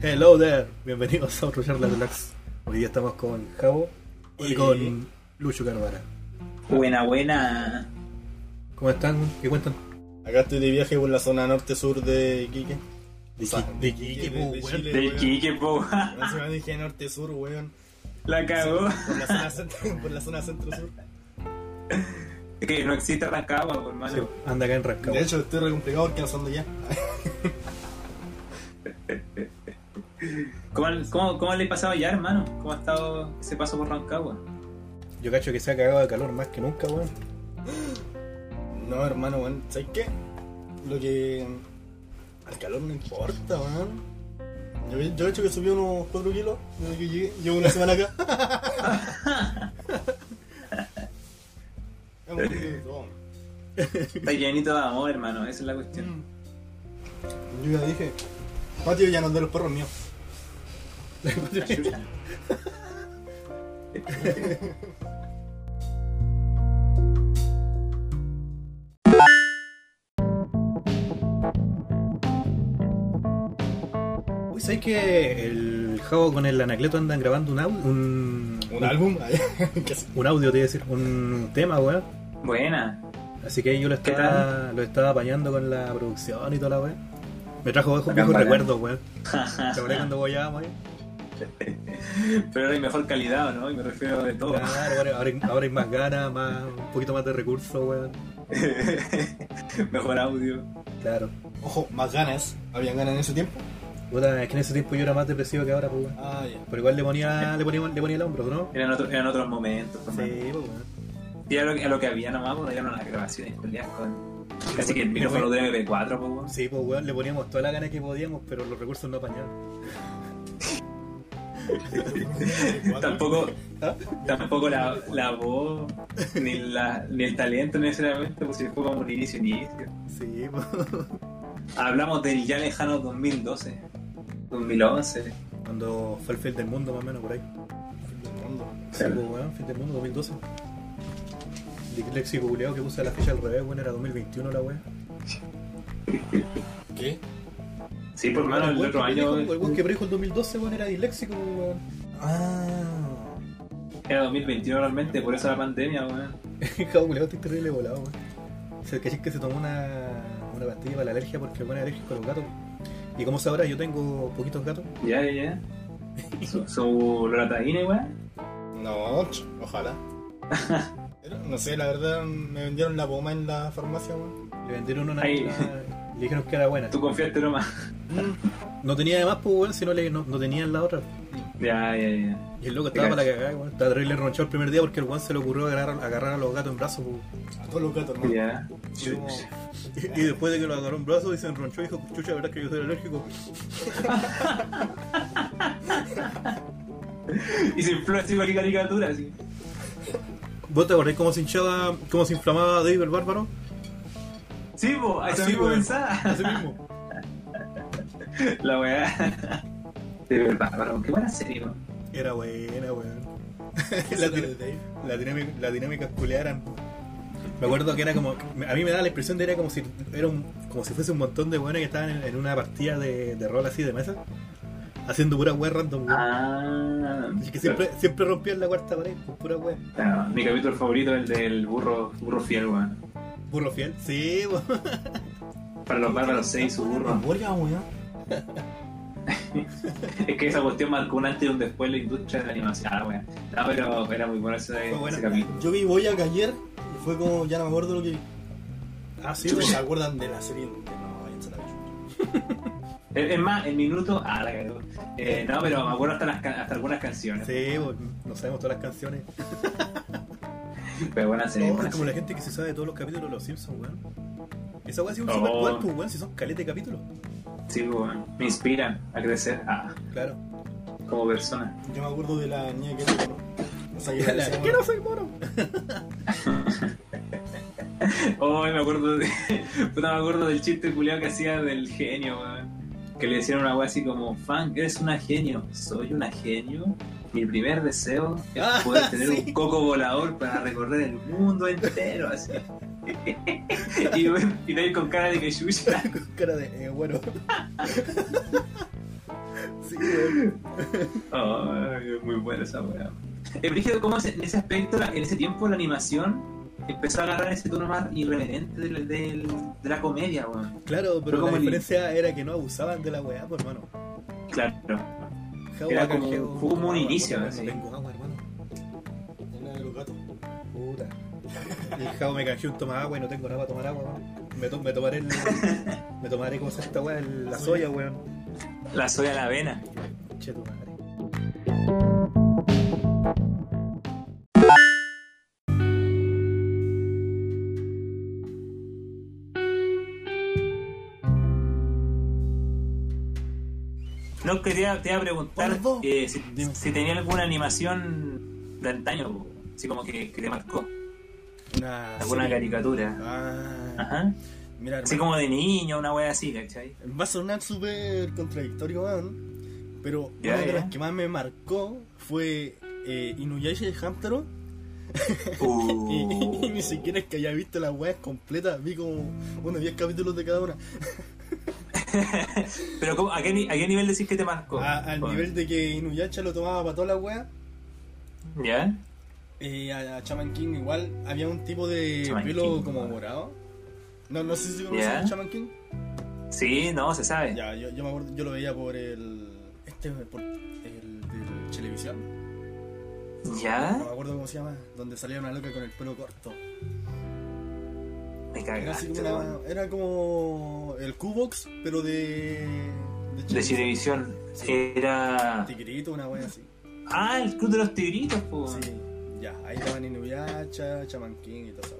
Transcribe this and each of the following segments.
Hello there, bienvenidos a otro charla relax. Hoy día estamos con Javo y con Lucho Carvara. Buena, buena. ¿Cómo están? ¿Qué cuentan? Acá estoy de viaje por la zona norte-sur de Iquique. De O sea, Iquique- de Iquique, de- po, de weón. Chile, Del weón. Quique, po. No se me dije norte-sur, weón. La cagó. Por la zona, centro- centro-sur. Es que no existe Rancagua, por hermano. Sí, anda acá en Rancagua. De hecho, estoy re complicado porque no son de allá. ¿Cómo, cómo, cómo le ha pasado ya, hermano? ¿Cómo ha estado ese paso por Rancagua? Yo cacho que se ha cagado de calor más que nunca, weón. No, hermano, weón. ¿Sabes qué? Lo que. Al calor no importa, weón. Yo, yo he hecho que subí unos 4 kilos desde que llegué. Llevo una semana acá. Está llenito de amor, hermano. Esa es la cuestión. Yo ya dije, patio ya no es de los perros míos. La chucha. Uy, ¿sabes que el Javo con el Anacleto andan grabando un audio? Un, Un álbum, ¿Qué hace? un audio, te iba a decir, un tema, weón. Buena. Así que yo lo ¿Qué estaba, lo estaba apañando con la producción y toda la weón. Me trajo viejos, recuerdos, weón. ¿Te acuerdas cuando voyábamos ahí? Pero ahora hay mejor calidad, ¿no? Y me refiero de todo. Claro, ahora, ahora hay- ahora hay más ganas, más, un poquito más de recursos, weón. mejor audio. Claro. Ojo, más ganas. ¿Habían ganas en ese tiempo? Puta, es que en ese tiempo yo era más depresivo que ahora, pues, weón. Ah, ya. Pero igual le ponía, le ponía, le ponía el hombro, ¿no? Eran, otro- eran otros momentos, Sí, hermano. pues, weón. Y a lo, que- a lo que había nomás, pues, eran unas grabaciones culiadas con. Casi que el micrófono de MP4, pues, weón. Sí, pues, weón, le poníamos toda la gana que podíamos, pero los recursos no apañaban. Tampoco, ¿Ah? tampoco la, la voz, ni, la, ni el talento necesariamente, pues si fue como un inicio, inicio. Sí, pues. Hablamos del ya lejano 2012, 2011. Cuando fue el fin del mundo, más o menos, por ahí. Del mundo. Sí, pues, weón, fin del mundo, 2012. El léxico culiado que puse la fecha al revés, weón, era 2021 la weón. ¿Qué? Sí, por hermano, el weón otro año predijo- El weón que predijo el 2012, weón, era disléxico, weón. Ah. era 2021 realmente, por eso la pandemia, weón. Culiado, estoy terrible volado, weón. O sea, que que se tomó una, una pastilla para la alergia porque el weón es alérgico a los gatos. Y como sabrá, yo tengo poquitos gatos. Ya, ya, ya. Su loratadina, weón. No, ojalá. Pero, no sé, la verdad me vendieron la poma en la farmacia, weón. Le vendieron una- le dijeron que era buena. Tú confiaste nomás. No tenía de más, pues, weón, si no, le, no, no tenían la otra. Ya, ya, ya. Y el loco estaba para la cagada, weón. Estaba terrible ronchado el primer día porque el weón se le ocurrió agarrar, agarrar a los gatos en brazos, pues. A todos los gatos, hermano. Ya. Y, y después de que lo agarró en brazos y se enronchó, dijo, chucha, verdad que yo soy alérgico. Y se infló así cualquier caricatura, así. ¿Vos te acordás cómo se hinchaba, cómo se inflamaba Dave el bárbaro? Sí, eso Así, mismo pensaba. Así mismo. La weá. De verdad, qué buena serie, weón. Era buena, weón. ¿Qué la, la dinámica, la dinámica culiada eran. Me acuerdo que era como. A mí me da la impresión de era como si era un, como si fuese un montón de weones que estaban en, en una partida de, de rol así de mesa. Haciendo pura wea random, weón. Ah. Así que siempre, siempre rompían la cuarta pared con pura wea. Claro, mi capítulo favorito es el del burro, burro fiel, weón. Burro fiel. Sí, weón. Para los bárbaros 6, su burro. Memoria, weón. Es que esa cuestión marcó un antes y un después en la industria de la animación, ah, weón. No, pero era muy bueno ese, bueno. ese capítulo. Yo vi Boyac ayer y fue como, ya no me acuerdo lo que vi. Ah, sí, ¿Se acuerdan de la serie? No, váyanse la chucha. Es más, el minuto. Ah, la cagó. Eh, no, pero me acuerdo hasta, las, hasta algunas canciones. Sí. No sabemos todas las canciones. Pero buena serie. No, es como la gente que se sabe de todos los capítulos de los Simpsons, weón. Esa weá sí es un Oh. super cuerpo, weón, si son calete de capítulos. Sí, weón. Me inspiran a crecer ah, Claro. como persona. Yo me acuerdo de la niña que era mono. O sea, que La- decía ¿Qué mono. no soy mono? Oh, me acuerdo de. Puta, me acuerdo del chiste culiado que hacía del genio, weón. Que le decían una wea así como, fan, eres una genio. Soy una genio. Mi primer deseo es Ah, poder tener sí. un coco volador para recorrer el mundo entero, así. y, weón, y de ahí con cara de que chucha. Con cara de, eh, bueno. sí, es muy buena esa weá. Es brígido cómo en ese aspecto, en ese tiempo, la animación empezó a agarrar ese tono más irreverente de la comedia, weón. Claro, pero Pero la como el- diferencia era que no abusaban de la weá, pues hermano. Claro. Era como- fue como un inicio, No así. tengo agua, hermano. Era de los gatos. Puta. Y el Jao me canjeó un toma agua y no tengo nada para tomar agua, weón. Me, to- me tomaré el. me tomaré, ¿cómo se llama esta weá? La soya, weón. La soya a la avena. Che, tu madre. No, quería, te iba a preguntar eh, si, tenía alguna animación de antaño, así como que, que te marcó. Una Alguna serie. caricatura. Ah, Ajá. mira, Así como de niño, una wea así, ¿cachai? Va a sonar súper contradictorio, weón. Pero Ya, una de las que más me marcó fue eh, Inuyasha el Hamtaro. Uh. Y, y ni siquiera es que haya visto las weas completas. Vi como unos 10 capítulos de cada una. Pero ¿cómo- a, qué, ni- ¿a qué nivel decís que te marcó? A- al nivel de que Inuyasha lo tomaba para todas las weas. ¿Ya? Eh, a, a Chaman King igual había un tipo de pelo King, como morado. No, no sé si conocen Ya. a Chaman King. Sí, no, se sabe. Ya, yo, yo me acuerdo, yo lo veía por el. Este, por el de televisión. ¿Ya? No me acuerdo cómo se llama. Donde salía una loca con el pelo corto. Me Era, así cagaste, como weón. una- era como el Q-Box, pero de. De Chilevisión. Era. Tigrito, una wea así. Ah, el Club de los Tigritos, po. Sí, ya, ahí estaban Inuyasha, Chaman King y todo eso.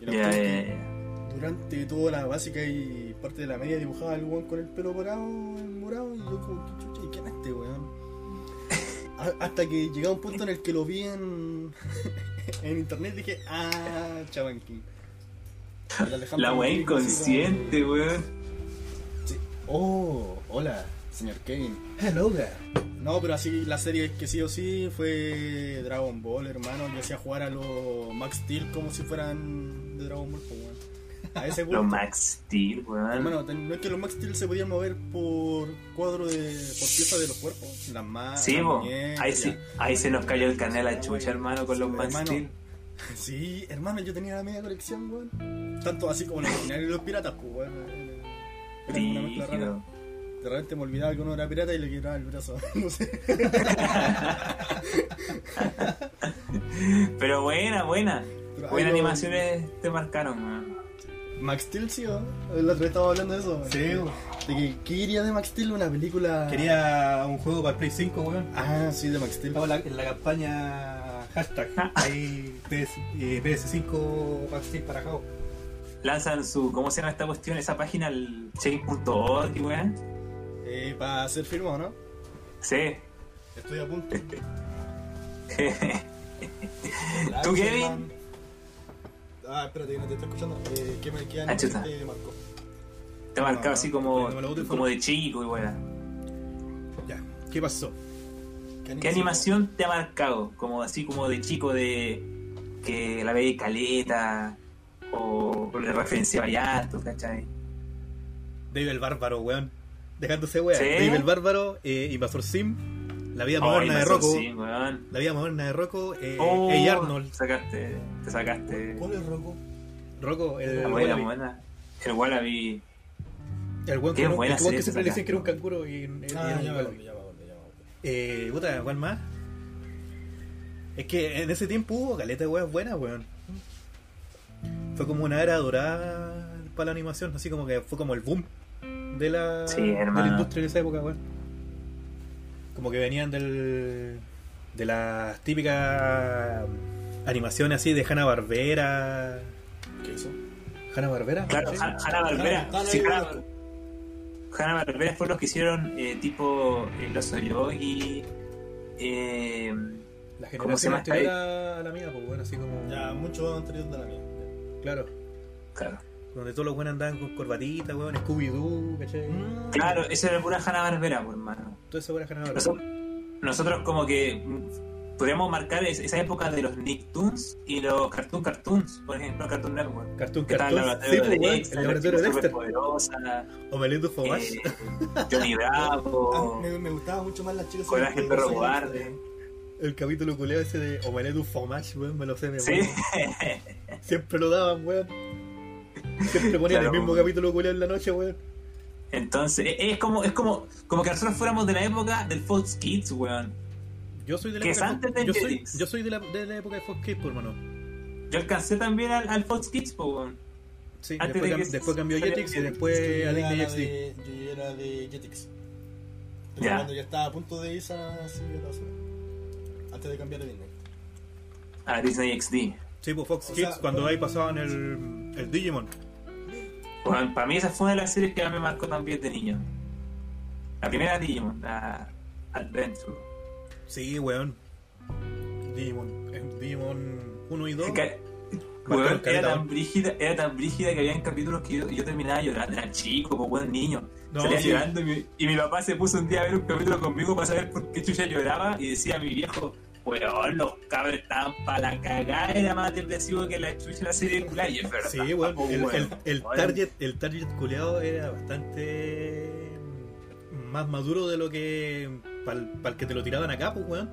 Y es que ya. Durante toda la básica y parte de la media dibujaba al weón con el pelo morado, morado y yo como, ¿qué chucha? ¿Y quién es este weón? Hasta que llegaba un punto en el que lo vi en, en internet y dije, ah, Chaman King. La así inconsciente, weón. sí. Oh, hola, señor Kevin. Hello there. No, pero así la serie que sí o sí fue Dragon Ball, hermano. Yo hacía jugar a los Max Steel como si fueran de Dragon Ball, pues, weón. A ese. Los Max Steel, weón. Ten- no es que los Max Steel se podían mover por cuadro de. por pieza de los cuerpos. Las manos. Sí, las po. muñecas, Ahí, sí, ahí se nos cayó el canal a la chucha, hermano, con los Max Hermano, Steel. Sí, hermano, yo tenía la media colección, weón. Tanto así como los originales y los piratas, pues, weón. Era una mezcla rara. De repente me olvidaba que uno era pirata y le quitaba el brazo. no sé. Pero buena, buena. Pero Buenas lo- animaciones te marcaron, weón. Max Steel, sí, ¿o? La otra vez estábamos hablando de eso. Sí, weón. De que, ¿qué quería de Max Steel? Una película. Quería un juego para el Play 5, weón. Ah, sí, de Max Steel. Estaba la- en la campaña hashtag ahí PS, eh, PS5 Max Steel para Jao. Lanzan su, ¿cómo se llama esta cuestión? Esa página, el chain.org, weón. Eh, para ser firmado, ¿no? Sí. Estoy a punto. ¿Tú, Kevin? Ah, espérate, que no te estoy escuchando. Eh, ¿Qué me queda Ah, chuta. te marcó? Te ha marcado así como, No como de chico y weón. Ya, ¿qué pasó? ¿Qué animación te ha marcado? Como así como de chico de que la veía caleta o, o le referenciaba ya harto, ¿cachai? Dave el Bárbaro, weón. Dejándose weón. ¿Sí? Dave el Bárbaro, eh, Invasor Sim, La vida moderna de Rocco. La vida moderna de Rocco. Eh, Oh, Hey Arnold. Sacaste, te sacaste. ¿Cuál es Rocco? Rocco, el, La el buena, buena. El Wallaby. El weón que, no- buena el weón serie que siempre le decían que era un canguro y, y- y Ah, era un ya acuerdo. Eh, puta, ¿cuál más? Es que en ese tiempo hubo caleta de weas buenas, weón. Fue como una era dorada para la animación, así como que fue como el boom de la, Sí, de la industria en esa época, weón. Como que venían del de las típicas animaciones así de Hanna Barbera. ¿Qué hizo? Hanna Barbera. Claro, Han- Hanna Barbera. Hanna- Sí, Hanna- Barbera fueron los que hicieron eh, tipo eh, Los Yogi. Eh, La ¿Cómo se generación llama esta anterior a la mía, pues bueno, así como. Ya, mucho anterior de la mía. Claro. claro. Donde todos los buenos andaban con corbatita, weón, Scooby-Doo, ¿cachai? Claro, esa era pura Hanna Barbera, por hermano. Todo eso buena ganadora. Nosotros, nosotros como que podríamos marcar es- esa época de los Nicktoons y los Cartoon Cartoons, por ejemplo, Cartoon Network. Cartoon Que estaba el Cartoon. Sí, laboratorio pues, de weón, Dexter, el la laboratorio de Dexter. superpoderosa, Omelette du fromage. eh, Johnny Bravo, Ah, me, me gustaba mucho más las chicas. Coraje el perro cobarde. El capítulo culeo ese de Omelette du fromage, weón, me lo sé, me Sí, Siempre lo daban, weón. Siempre ponían Claro. el mismo capítulo culeo en la noche, weón. entonces e- es como, es como, como que nosotros fuéramos de la época del Fox Kids, weón. Yo soy de la Que época antes de yo soy, yo soy de la, de la época de Fox Kids, pues, hermano. Yo alcancé también al, al Fox Kids, po, weón. Sí, Antes después, de cam- que después cambió Jetix y después a Disney XD. de, yo era de Jetix. Pero Ya. Cuando ya estaba a punto de irse a la basura. Antes de cambiar a Disney. A Disney XD. Sí, pues Fox O Kids, sea, cuando bueno. ahí pasaban el, el Digimon. Bueno, para mí esa fue una de las series que más me marcó también de niño. La primera Digimon, la Adventure. Sí, weón. Digimon. eh, Digimon 1 y 2. Que- weón, era tan brígida, era tan brígida que había capítulos que yo, yo terminaba llorando, era chico, pues buen niño. No, Salía sí. llorando y mi, y mi papá se puso un día a ver un capítulo conmigo para saber por qué Chucha lloraba y decía a mi viejo, weón, los cabros estaban para la cagada, era más depresivo que la chucha de la serie. Y es verdad, Sí, weón. El, el, weón. el Weón. target, el target culeado era bastante más maduro de lo que para el que te lo tiraban acá, pues, weón.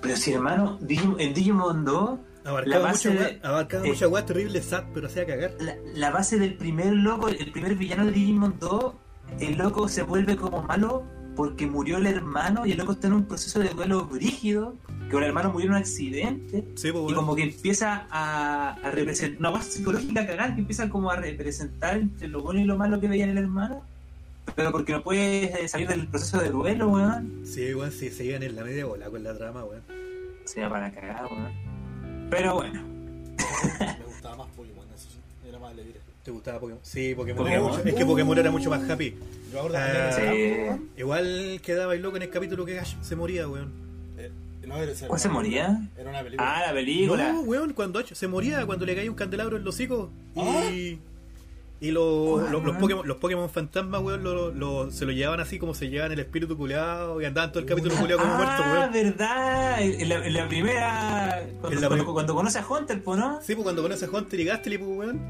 Pero si hermano, Digimon- en Digimon 2 La Abarcaba base mucha de- abarcaba eh, mucha terrible, sad, pero hacía cagar. la, la base del primer loco, el primer villano de Digimon 2, el loco se vuelve como malo porque murió el hermano y el loco está en un proceso de duelo brígido, que el hermano murió en un accidente Sí, pues, y como que empieza a, a representar, una base psicológica cagada que empieza como a representar entre lo bueno y lo malo que veía en el hermano, pero porque no puede eh, salir del proceso de duelo, weón. Sí, weón, sí, se iban en la media bola con la trama, weón. Se va para cagar, weón. Pero bueno, Me gustaba más Pokémon, eso sí. Era más alegre. ¿Te gustaba Pokémon? Sí, Pokémon, Pokémon. era mucho- es que Pokémon era mucho más happy. Yo ahora Ah, sí. Igual quedaba loco en el capítulo que Ash se moría, weón. Eh, no, ¿cuál se moría? Era una película. Ah, la película. No, weón, cuando se moría, cuando le caía un candelabro en los hocico. Ah. Y. Y los, ¿Cuál, los, los? Pokémon, los Pokémon fantasmas, weón, lo, lo- se lo llevaban así como se llevaban el espíritu culeado y andaban todo el capítulo culeado como muerto, ah, weón. verdad. En la, en la primera. Cuando, En la cuando- prim- cuando conoce a Hunter, pues, ¿no? Sí, pues cuando conoce a Hunter y Gastly, pues, weón.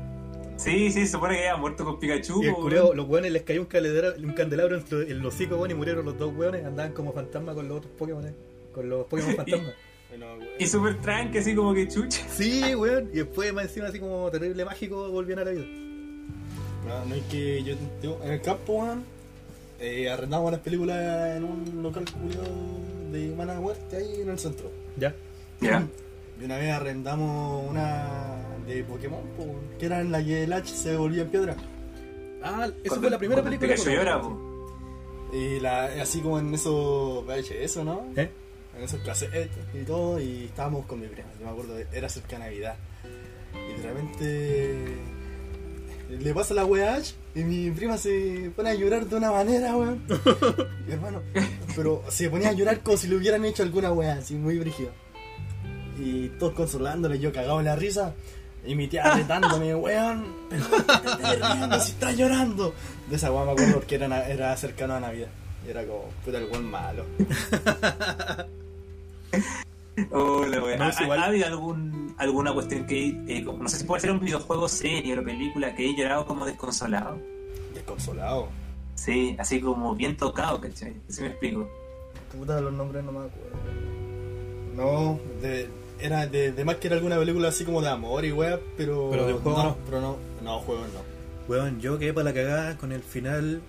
Sí, sí, se supone que había muerto con Pikachu. Y el los weones les cayó un candelabro, un candelabro en, los hocico, weón, y murieron los dos weones. Andaban como fantasmas con los otros Pokémon, eh, con los Pokémon fantasmas. Bueno, güey. Y súper tranqui, así como que chucha. Sí, weón. Y después, más encima, así como terrible mágico, volvían a la vida. No, no es que yo tengo- en el campo, weón, eh, arrendamos las películas en un local culiado de mala muerte ahí en el centro. Ya. Ya. Y una vez arrendamos una de Pokémon, po, que era en la que el H se volvía en piedra. Ah, esa fue la primera película. De llora, po. Y la, así como en esos VHS, ¿no? ¿Eh? En esos cassettes y todo, y estábamos con mi prima. Yo me acuerdo, era cerca de Navidad. Y de repente le pasa la wea a Ash y mi prima se pone a llorar de una manera, weón. Hermano, pero se ponía a llorar como si le hubieran hecho alguna wea, así muy brígido. Y todos consolándole, yo cagado en la risa. Y mi tía retándome, weón, pero ¿por qué te estás riendo si estás llorando. De esa wea me acuerdo porque era, era cercano a Navidad. Y era como, puta, el weón malo. Hola, weón. No, ¿Ha, es igual. ha habido algún, alguna cuestión que, eh, no sé si puede ser un videojuego, serie o película, que he llorado como desconsolado? Desconsolado. Sí, así como bien tocado, ¿cachai? Así me explico. Puta, los nombres no me acuerdo. No, de, era de, de más que era alguna película así como de amor y wea, pero. Pero de juego no. no. Pero no, no, juegos no. Weón, yo quedé para la cagada con el final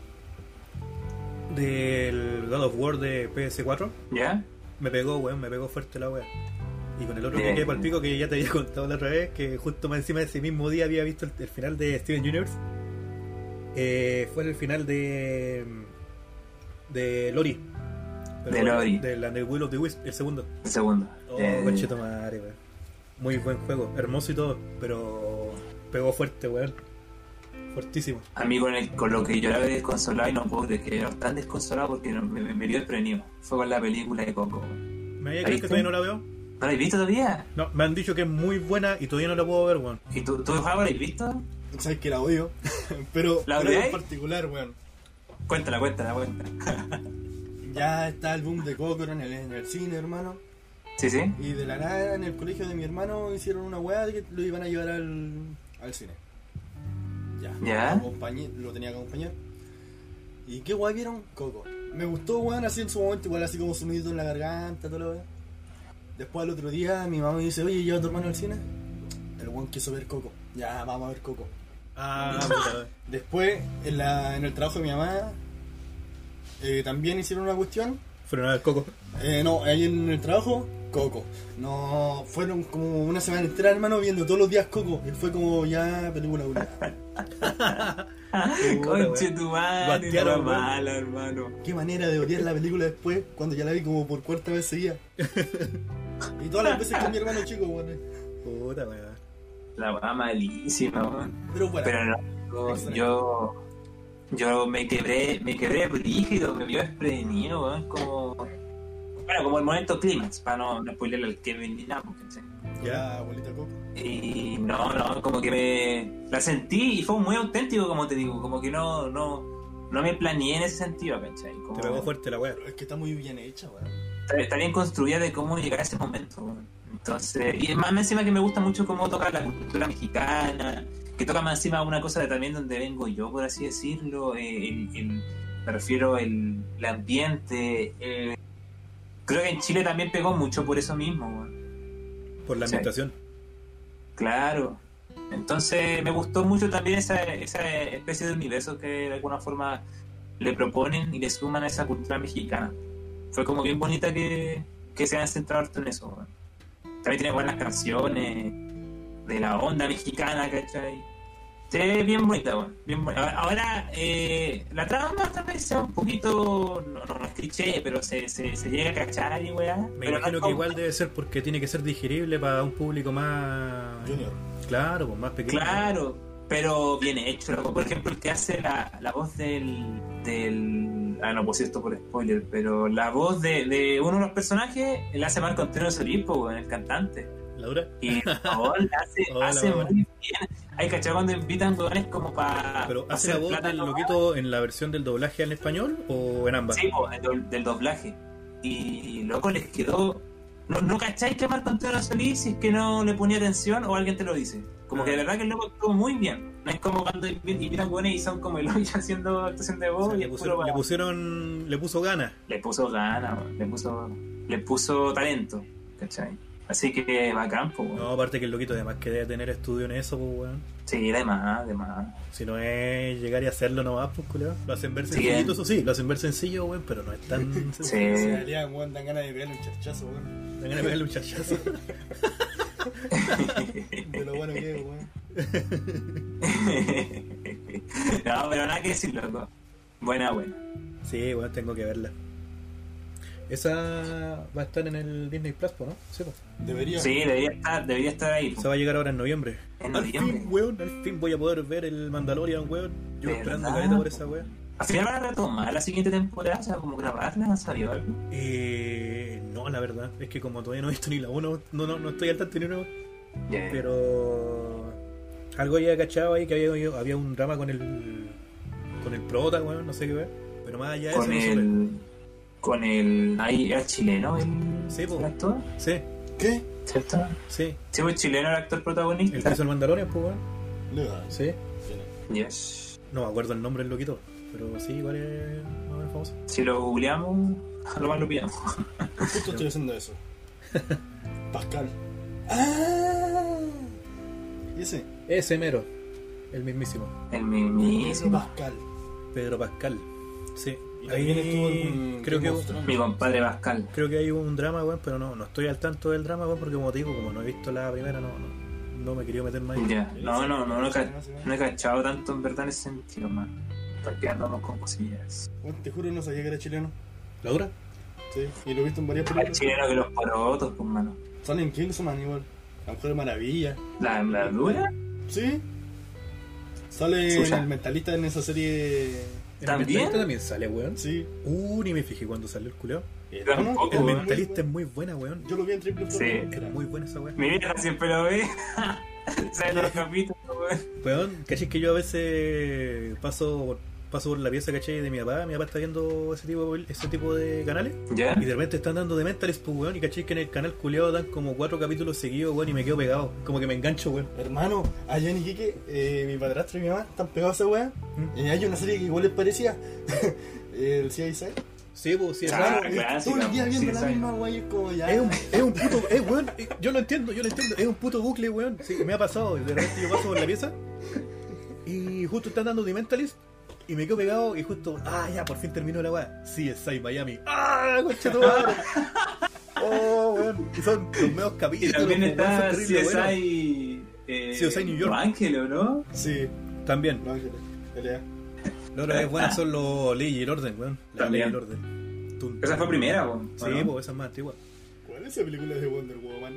del God of War de PS4. ¿Ya? Me pegó, weón, me pegó fuerte la wea. Y con el otro que quedé para el pico, que ya te había contado la otra vez, que justo más encima de ese mismo día había visto el, el final de Steven Universe. Eh, fue el final de. de Lori. De Lori. De la Will of the Wisp, el segundo. El segundo. Oh, Eh, conchetumare, weón. Muy buen juego, hermoso y todo, pero pegó fuerte, weón. Fuertísimo. A mí con, el, con lo que yo era desconsolado y no puedo creer que era tan desconsolado porque no- me, me, me dio desprevenido. Fue con la película de Coco. ¿Me había Ahí creído que todavía no la veo? ¿No la has visto todavía? No, me han dicho que es muy buena y todavía no la puedo ver, weón. ¿Y tú, tú la has visto? Sabes que la odio. pero ¿La pero en particular, weón. Cuéntala, cuéntala, cuéntala. Ya está el boom de Kokoro en el, en el cine, hermano. ¿Sí, sí? Y de la nada en el colegio de mi hermano hicieron una weá de que lo iban a llevar al, al cine. Ya. ¿Ya? Lo, acompañé- lo tenía que acompañar. ¿Y qué weá vieron? Coco. Me gustó, weón, así en su momento, igual así como sonido en la garganta, todo lo weá. Después al otro día mi mamá me dice, oye, lleva a tu hermano al cine. El weón quiso ver Coco. Ya, vamos a ver Coco. Ah. Después, en, la, en el trabajo de mi mamá, eh, también hicieron una cuestión. Fueron a ver Coco. Eh, no, ahí en el trabajo, Coco. No, fueron como una semana entera, hermano, viendo todos los días Coco. Y fue como ya película una. Conche tu madre, weón. mala, hermano. Qué manera de odiar la película después, cuando ya la vi como por cuarta vez seguida. Y todas las veces con mi hermano chico, weón. Puta, weón. La weá malísima, weón. Pero bueno, Pero no, yo, yo, yo me quebré, me quebré brígido, me vio desprevenido, weón, como... Bueno, como el momento clímax, para no, no spoilerle al Kevin ni nada, porque, ya, abuelita Coco. Y no, no, como que me la sentí y fue muy auténtico, como te digo, como que no, no, no me planeé en ese sentido, ¿cachai? Como- Te pegó fuerte la weá. Pero es que está muy bien hecha, weón. está, está bien construida de cómo llegar a ese momento. weón. Entonces, y más encima que me gusta mucho cómo toca la cultura mexicana, que toca más encima una cosa de también donde vengo yo, por así decirlo, eh, el, el- me refiero el, el ambiente. eh, creo que en Chile también pegó mucho por eso mismo. weón. Por la Sí. ambientación. Claro. Entonces me gustó mucho también esa, esa especie de universo que de alguna forma le proponen y le suman a esa cultura mexicana. Fue como bien bonita que, que se hayan centrado en eso. También tiene buenas canciones de la onda mexicana, ¿cachai? Sí, bien bonita, weón, bien bonita. Ahora, eh, la trama tal vez sea un poquito, no, no, no es cliché, pero se, se, se llega a cachar y weá. Me pero imagino que igual debe ser porque tiene que ser digerible para un público más. Junior. Claro, pues más pequeño. Claro, pero bien hecho. loco. Por ejemplo, el que hace la, la voz del, del. Ah, no, pues esto por spoiler, pero la voz de, de uno de los personajes la hace Marco Antonio Solís, weón, el cantante. ¿La dura? Y no, la hace, Hola, hace muy bien. Hay cachado cuando invitan weones como para. ¿Pero hace la voz del loquito en la versión del doblaje al español o en ambas? Sí, del, do- del doblaje. Y loco les quedó. No, no cacháis que Marco Antonio Solís si es que no le ponía atención o alguien te lo dice. Como que de verdad que el loco actuó muy bien. No es como cuando invi- invitan buenos y son como el hoy haciendo actuación de O voz sea, y le, pusieron, le pusieron. Le puso ganas. le puso ganas, le puso, le puso talento, ¿cachai? Así que bacán, pues, weón. No, aparte que el loquito además que debe tener estudio en eso, pues weón. Sí, de más, de más. Si no es llegar y hacerlo nomás, pues culeo. Lo hacen ver sencillito, eh. eso sí, lo hacen ver sencillo, weón, pero no es tan sencillo. Se Sí. darían, weón, dan ganas de pegarle un charchazo, weón. Me van a pegarle un chachazo. De lo bueno que es, weón. no, pero nada que decir, loco. Buena, buena. Sí, weón, tengo que verla. Esa va a estar en el Disney Plus, ¿no? Sí, pues. Debería. Sí, debería estar, debería estar ahí. Se va a llegar ahora en noviembre. En al noviembre. fin, weón, al fin voy a poder ver el Mandalorian, weón. Yo esperando caleta por esa weón. Al final van a retomar la siguiente temporada, o sea, como grabarla, ¿no salió algo? Eh, no, la verdad, es que como todavía no he visto ni la 1, no, no, no estoy al tanto ni una, Ya. pero algo había cachado ahí que había, había un drama con el con el prota, weón, no sé qué ver. Pero más allá de con eso, no supe. El. Con el. Ahí era chileno el, Sí, el actor, Sí, ¿Qué? ¿cierto? sí. Sí, pues chileno el actor El protagonista. que hizo el Mandalorian, pues, weón. Sí. Yes. No me acuerdo el nombre del loquito, pero sí, igual es más famoso. Si lo googleamos, a lo más lo pillamos. Justo estoy haciendo eso. Pascal. ¡Ah! ¿Y ese? Ese mero, el mismísimo. El Pedro mismísimo. Pascal. Pedro Pascal. Sí. Y también estuvo Ahí en creo que. Mi compadre Pascal. creo que hay un drama, weón, pero no, no estoy al tanto del drama, weón, porque como te digo, como no he visto la primera, no, no, no me quería meter más. ahí. Ya. No, no, no, no, he ca- no he cachado tanto en verdad en ese sentido, man. Porque andamos con cosillas. Bueno, te juro, no sabía que era chileno. ¿La dura? Sí, y lo he visto en varias Más películas. chileno que los porotos, pues, mano. Sale en Kingsman igual. La Mujer Maravilla. La, la dura. ¿Sí? Sale el mentalista en esa serie. ¿El ¿También? mentalista también sale, weón? Sí. Uh, ni me fijé cuando salió el culeo. Tampoco, El weón. mentalista es muy buena, weón. Yo lo vi en triple Sí. Era muy buena esa weón. Mi vieja siempre lo ve. Sale los capítulos, weón. Weón, caché que yo a veces paso paso por la pieza, caché, de mi papá. Mi papá está viendo ese tipo, ese tipo de canales. Ya. Y de repente están dando de Mentalist, pues, weón. Y caché que en el canal culeado dan como cuatro capítulos seguidos, weón. Y me quedo pegado. Como que me engancho, weón. Hermano, allá en Iquique, eh, mi padrastro y mi mamá están pegados a esa weá. Y hay una serie que igual les parecía. el CSI. Sí, pues, sí, Ah, clásica, Todo el día viendo la misma es como ya. Es un, es un puto, es weón, eh, yo lo entiendo, yo lo entiendo, es un puto bucle, weón. Sí, me ha pasado, de repente yo paso por la pieza y justo están dando The Mentalist y me quedo pegado y justo, ah, ya, por fin terminó la weá. Sí, es 6 Miami. ¡Ah, concha tu madre! Oh, weón. Y son los medios Y capítulos. también está. CSI. Eh, CSI New York. Los Ángeles, ¿no? Sí, También. Los Ángeles. Pelea. Lo que es buena son los Ley y el Orden, weón. La Ley También. y el Orden. Tum, Esa fue primera, weón. Sí, pues esa es más antigua. ¿Cuál es esa película de Wonder Woman?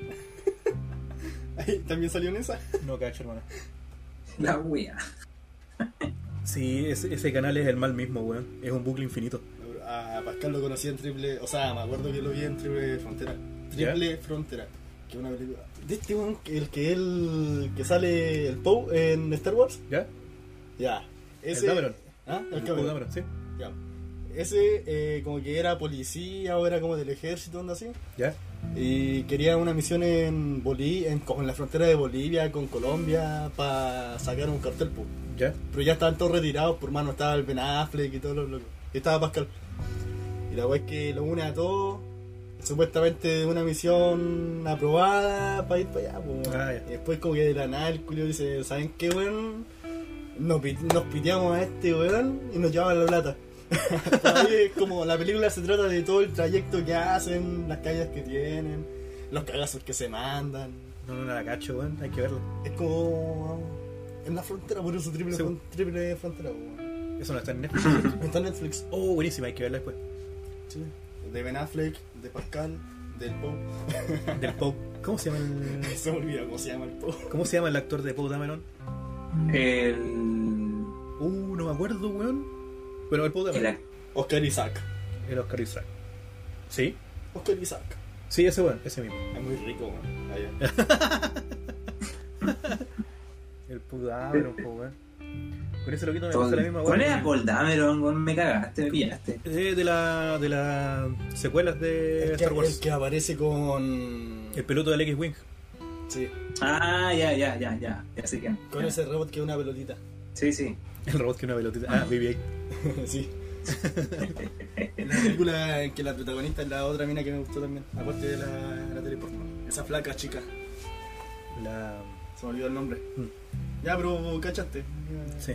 Ahí, ¿También salió en esa? No cacho, hermano. La wea. Sí, ese, ese canal es el mal mismo, weón. Es un bucle infinito. A Pascal lo conocí en triple. O sea, me acuerdo que lo vi en triple frontera. Triple frontera. Que una película. De este weón, el que él. que sale el Poe en Star Wars. ¿Ya? Ya. El Cameron. ¿Ah? El El Cameron. Cameron, sí. Ya. Ese, eh, como que era policía o era como del ejército, onda así. ¿Ya? Y quería una misión en Bolivia, en, en la frontera de Bolivia con Colombia para sacar un cartel, pues. ¿Ya? Pero ya estaban todos retirados, por mano estaba el Ben Affleck y todos los locos. Y estaba Pascal. Y la weá es que lo une a todos. Supuestamente una misión aprobada para ir para allá, pues. Ah. Y después como que de la nada el culio dice, ¿saben qué weón? Nos, nos piteamos a este weón y nos llevaban la plata. Es como la película se trata de todo el trayecto que hacen, las calles que tienen, los cagazos que se mandan. No, no, no la cacho, weón. Hay que verlo. Es como en la frontera, por eso triple, Sí. triple frontera. weón. Eso no está en Netflix. Está en Netflix. oh, buenísima, hay que verla después. Sí. De Ben Affleck, de Pascal, del Poe. Del Poe. ¿Cómo se llama el. Se me olvidó cómo se llama el Poe. ¿Cómo se llama el actor de Poe Dameron? El. Uh, no me acuerdo, weón. Pero Dameron. ac- Oscar Isaac. El Oscar Isaac. ¿Sí? Oscar Isaac. Sí, ese weón, ese mismo. Es muy rico, weón. Allá. El Poe Dameron, po, weón. Con ese loquito me pasa la misma ¿Cuál weón. era Paul Dameron? weón? Me cagaste, me pillaste. Eh, de la de las secuelas de El que, Star Wars. el que aparece con. El piloto del X-Wing. Sí, Ah, ya, ya, ya, ya. Ya sé quién. con ese robot que es una pelotita. Sí, sí. El robot que una pelotita. Ah, BB-8. sí. la película en que la protagonista es la otra mina que me gustó también, aparte de la, la teleporno. Esa flaca chica, La. se me olvidó el nombre. Mm. Ya, pero cachaste. Sí.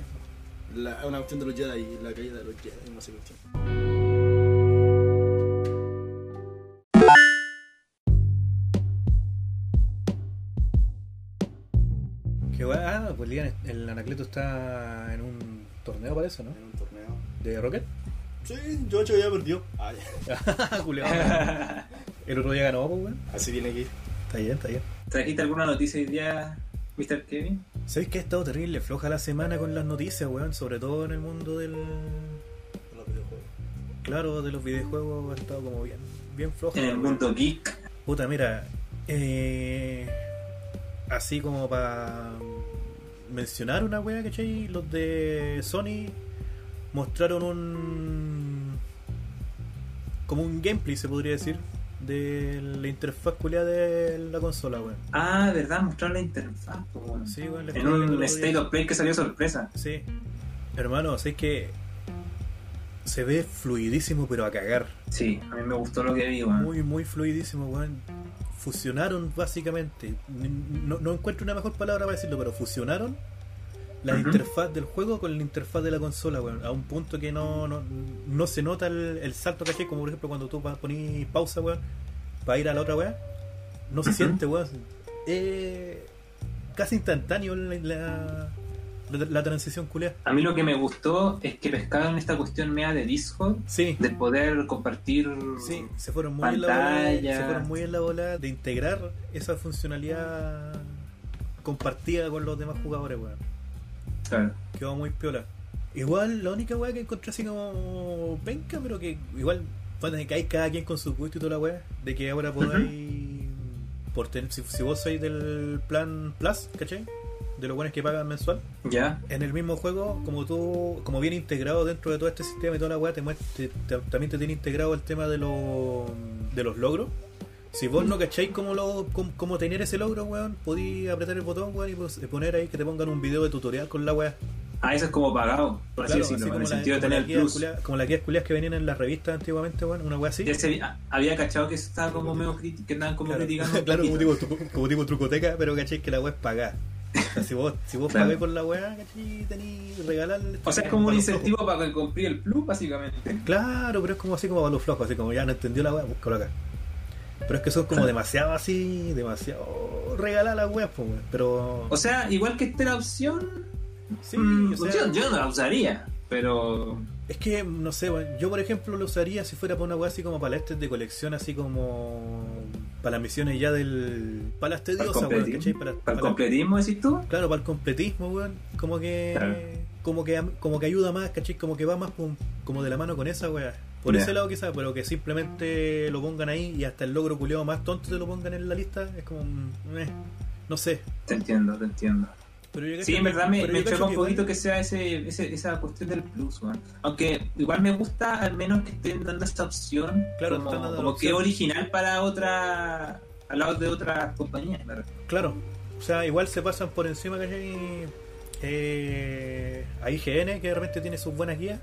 La, una cuestión de los Jedi, la caída de los Jedi, no sé cuestión. Que. Ah, pues Lian, el Anacleto está en un torneo para eso, ¿no? En un torneo. De Rocket. Sí, yo hecho ya perdió. Ah, ya. Culeado. El otro día ganó, pues, weón. Así viene aquí. Está bien, está bien. ¿Trajiste alguna noticia hoy día, Mr. Kevin? ¿Sabéis que ha estado terrible floja la semana con las noticias, weón? Sobre todo en el mundo del. Los videojuegos. Claro, de los videojuegos ha estado como bien. Bien floja. En el mundo geek. Puta, mira. Eh, así como para mencionar una wea, ¿cachai? Los de Sony mostraron un. como un gameplay, se podría decir. De la interfaz culiada de la consola, weón. Ah, ¿verdad? Mostraron la interfaz. weón. Sí, weón. En un State of Play que salió sorpresa. Sí. Hermano, sé que se ve fluidísimo, pero a cagar. Sí, a mí me gustó lo que vi, weón. Muy, muy fluidísimo, weón. Fusionaron básicamente. No, no encuentro una mejor palabra para decirlo, pero fusionaron la interfaz del juego con la interfaz de la consola, weón. A un punto que no, no, no se nota el, el salto que hay, como por ejemplo cuando tú ponís pausa, weón, para ir a la otra weón. No se siente, weón. Eh, casi instantáneo la, la, la- la transición culiada. A mí lo que me gustó es que pescaron esta cuestión media de Discord, Sí. de poder compartir Sí, se fueron muy en la bola, se fueron muy en la bola de integrar esa funcionalidad compartida con los demás jugadores, weón. Claro. Quedó muy piola. Igual, la única weá que encontré así como penca, pero que igual, bueno, que hay cada quien con su gusto y toda la weá, de que ahora podáis, por tener, si, si vos sois del plan Plus, ¿cachai? De los buenos que pagan mensual, Ya. en el mismo juego, como tú, como viene integrado dentro de todo este sistema y toda la weá, te te- te- también te tiene integrado el tema de, los de los logros. Si vos no cacháis cómo, lo, cómo, cómo tener ese logro, weón, podéis apretar el botón, weón, y pues, poner ahí que te pongan un video de tutorial con la weá. Ah, eso es como pagado, por así decirlo, en el sentido de tener el plus. culiadas- Como las guías culiadas que venían en las revistas antiguamente, weón, una weá así. Ya se- ah, había cachado que eso estaba como medio crítico, que andaban como Claro, criticando. claro, como tipo, tru- como tipo trucoteca, pero cachai que la weá es pagada. Si vos, si vos Claro. pagáis por la weá, cachai, tenéis regalarle. O sea, es como un incentivo para que compré el plus, básicamente. Claro, pero es como así como para los flojos, así como ya no entendió la weá, búscalo acá. Pero es que son como Claro. demasiado así, demasiado regalar la weá, pues. Pero. O sea, igual que esté la opción, sí, mm, o sea, yo, yo no la usaría, pero. Es que, no sé, yo por ejemplo lo usaría si fuera para una weá así como para de colección, así como. Para las misiones ya del. Para las tediosas, weón, ¿cachai? Para, para el completismo, decís tú. Claro, para el completismo, weón. Como que. Claro. Como que como que ayuda más, ¿cachai? Como que va más pum- como de la mano con esa weá. Por ese lado quizás, pero que simplemente lo pongan ahí y hasta el logro culiado más tonto te lo pongan en la lista, es como. eh, no sé. Te entiendo, te entiendo. Pero yo Sí, en que- verdad me, me choca un que poquito que sea ese, ese- esa cuestión del plus. Aunque igual me gusta al menos que estén dando esta opción Claro, como, dando que original para otra al lado de otras compañías. refiero. Claro, o sea, igual se pasan por encima. Eh, a IGN, que de repente tiene sus buenas guías.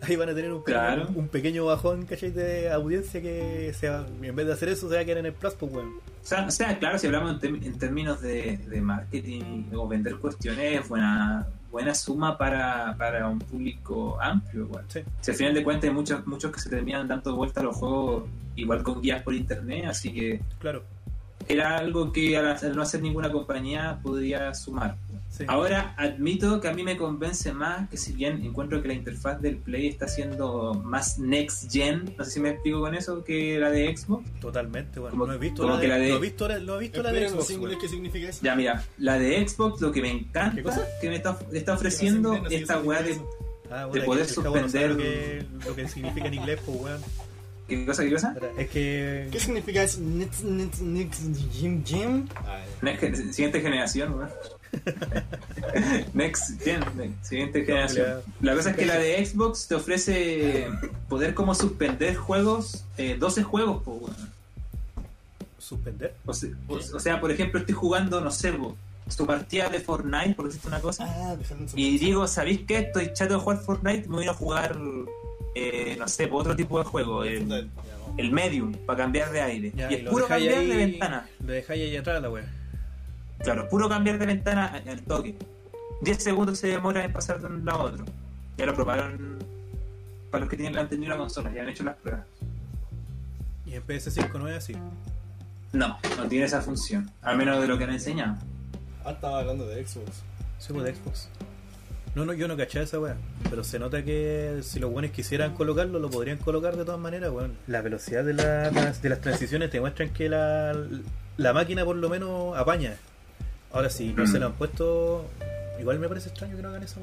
Ahí van a tener un Claro. un pequeño bajón, ¿cachai? De audiencia que sea, en vez de hacer eso, se va a quedar en el Plus, pues, weón. O sea, o sea, claro, si hablamos en, términos de, de marketing o vender cuestiones, es buena, buena suma para, para un público amplio igual. Sí. Si al final de cuentas hay muchos, muchos que se terminan dando vuelta a los juegos igual con guías por internet, así que Claro, era algo que al, no hacer ninguna compañía podría sumar. Sí. Ahora admito que a mí me convence más que si bien encuentro que la interfaz del Play está siendo más next gen, no sé si me explico con eso, que la de Xbox. Totalmente, bueno. Como- no he visto, como la que de, la de- no he visto, la- no he visto la de Xbox. ¿qué significa eso? Ya mira, la de Xbox lo que me ¿Qué encanta cosa? que me está, está ofreciendo No esta weá de... Ah, de poder suspender- Lo que, lo que significa en inglés, pues, weón. ¿Qué cosa, qué cosa? Es que. ¿Qué significa eso? Next, next, next? Ay, Ne- Siguiente generación, weón. Next gen, siguiente generación. La cosa es que la de Xbox te ofrece poder como suspender juegos, eh, 12 juegos. Suspender. O se- o, o sea, por ejemplo, estoy jugando, no sé, po, su partida de Fortnite, por decirte una cosa, Ah, y digo, ¿sabéis qué? Estoy chato de jugar Fortnite, me voy a jugar, eh, no sé, otro tipo de juego, el, Medium, para cambiar de aire. Ya, y y es lo puro cambiar de ventana. Lo dejáis ahí atrás, la weá. Claro, puro cambiar de ventana al toque. 10 segundos se demora en pasar de un lado a otro. Ya lo probaron para los que tienen, han tenido la consola, ya han hecho las pruebas. Y en PS5 no es así. No, no tiene esa función, al menos de lo que han enseñado. Ah, estaba hablando de Xbox. Sí, pues de Xbox. No, no, yo no caché esa weá. Pero se nota que si los buenos quisieran colocarlo, lo podrían colocar de todas maneras, weón. La velocidad de, la- de las transiciones te muestran que la, la máquina por lo menos apaña. Ahora si no Mm. se lo han puesto, igual me parece extraño que no hagan esa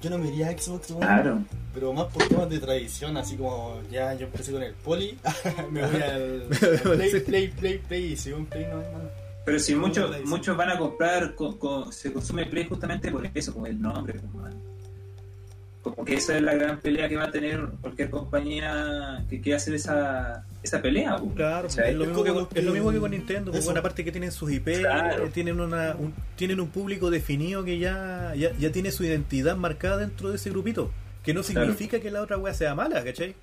Yo no me iría a Xbox, weón, Claro. pero más por temas de tradición, así como ya yo empecé con el poli, me voy al, Sí. al play, play, play, play, y si un play no, hermano. Pero si muchos muchos van a comprar, co- co- se consume Play justamente por eso, como el nombre. Como, como que esa es la gran pelea que va a tener cualquier compañía que quiera hacer esa, esa pelea. Claro, es lo, mismo que, con- es lo que- mismo que con Nintendo, pues eso. bueno, aparte que tienen sus IP, Claro. eh, tienen una un, tienen un público definido que ya, ya, ya tiene su identidad marcada dentro de ese grupito. Que no Claro. significa que la otra wea sea mala, ¿cachai?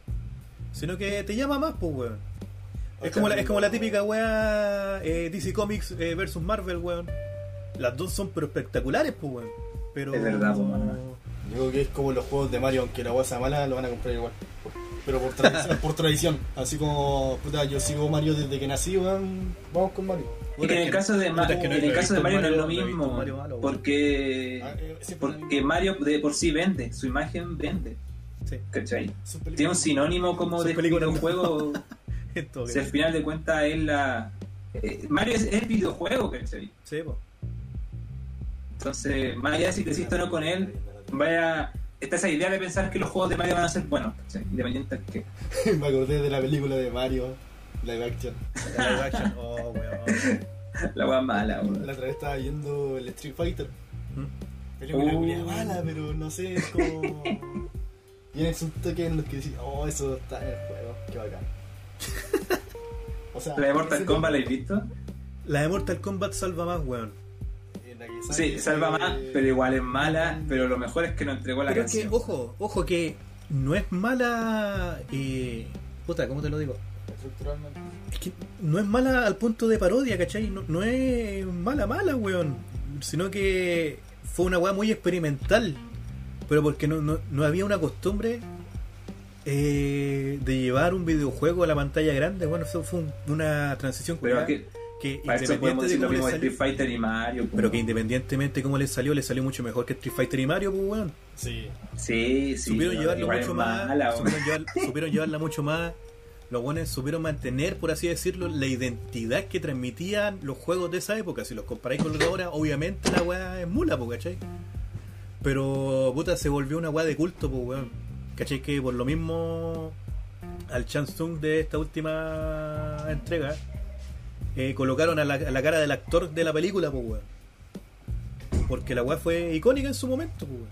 Sino que te llama más, pues weón. Es como, sea, la, es como la típica wea eh, DC Comics eh, versus Marvel, weón. Las dos son pero espectaculares, pues weón. Pero Es verdad, pues, que es como los juegos de Mario, aunque la guasa mala, lo van a comprar igual. Pero por tradición, por tradición. Así como, puta, yo sigo Mario desde que nací, weón, vamos con Mario. Y que en el caso de, Ma- Puta, es que no en he el caso de Mario no es lo mismo, Mario malo, porque Ah, eh, porque. Mario de por sí vende, su imagen vende, Sí, ¿cachai? Tiene un sinónimo como de videojuego, en todo si al final de cuentas es la... eh, Mario es, es videojuego, ¿cachai? Sí, pues. Entonces, más allá de si creciste o no con él, vaya. Está esa idea de pensar que los juegos de Mario van a ser buenos, independiente de que. Me acordé de la película de Mario, live action. La live action, oh, weón. La wea mala, weón. La otra vez estaba viendo el Street Fighter. ¿Mm? Película culiada mala, pero no sé, es como. Tiene un toque en los que decís, oh, eso está en el juego, qué bacán. O sea, La de Mortal Kombat, ¿la has visto? La de Mortal Kombat salva más, weón. En la que Sí, salva más, pero igual es mala. Pero lo mejor es que no entregó la Pero es que, canción. ojo, ojo, que no es mala. Eh, puta, ¿cómo te lo digo? Estructuralmente. Es que no es mala al punto de parodia, ¿cachai? No, no es mala, mala, weón. Sino que fue una weá muy experimental. Pero porque no, no, no había una costumbre eh, de llevar un videojuego a la pantalla grande. Bueno, eso fue un- una transición Pero que, que para independiente de cómo le mismo de salió, Street Fighter y Mario. pues. pero que independientemente cómo le salió, le salió mucho mejor que Street Fighter y Mario, pues weón. Sí. Sí, sí. supieron no, llevarlo mucho más, mala, supieron, llevar- supieron llevarla mucho más. Los buenos supieron mantener, por así decirlo, la identidad que transmitían los juegos de esa época. Si los comparáis con los de ahora, obviamente la weá es mula, po, ¿cachai? Pero puta se volvió una weá de culto, pues weón. ¿Cachai? Que por lo mismo al Chansung de esta última entrega eh, colocaron a la, a la cara del actor de la película, pues weón. Porque la weá fue icónica en su momento, pues weón.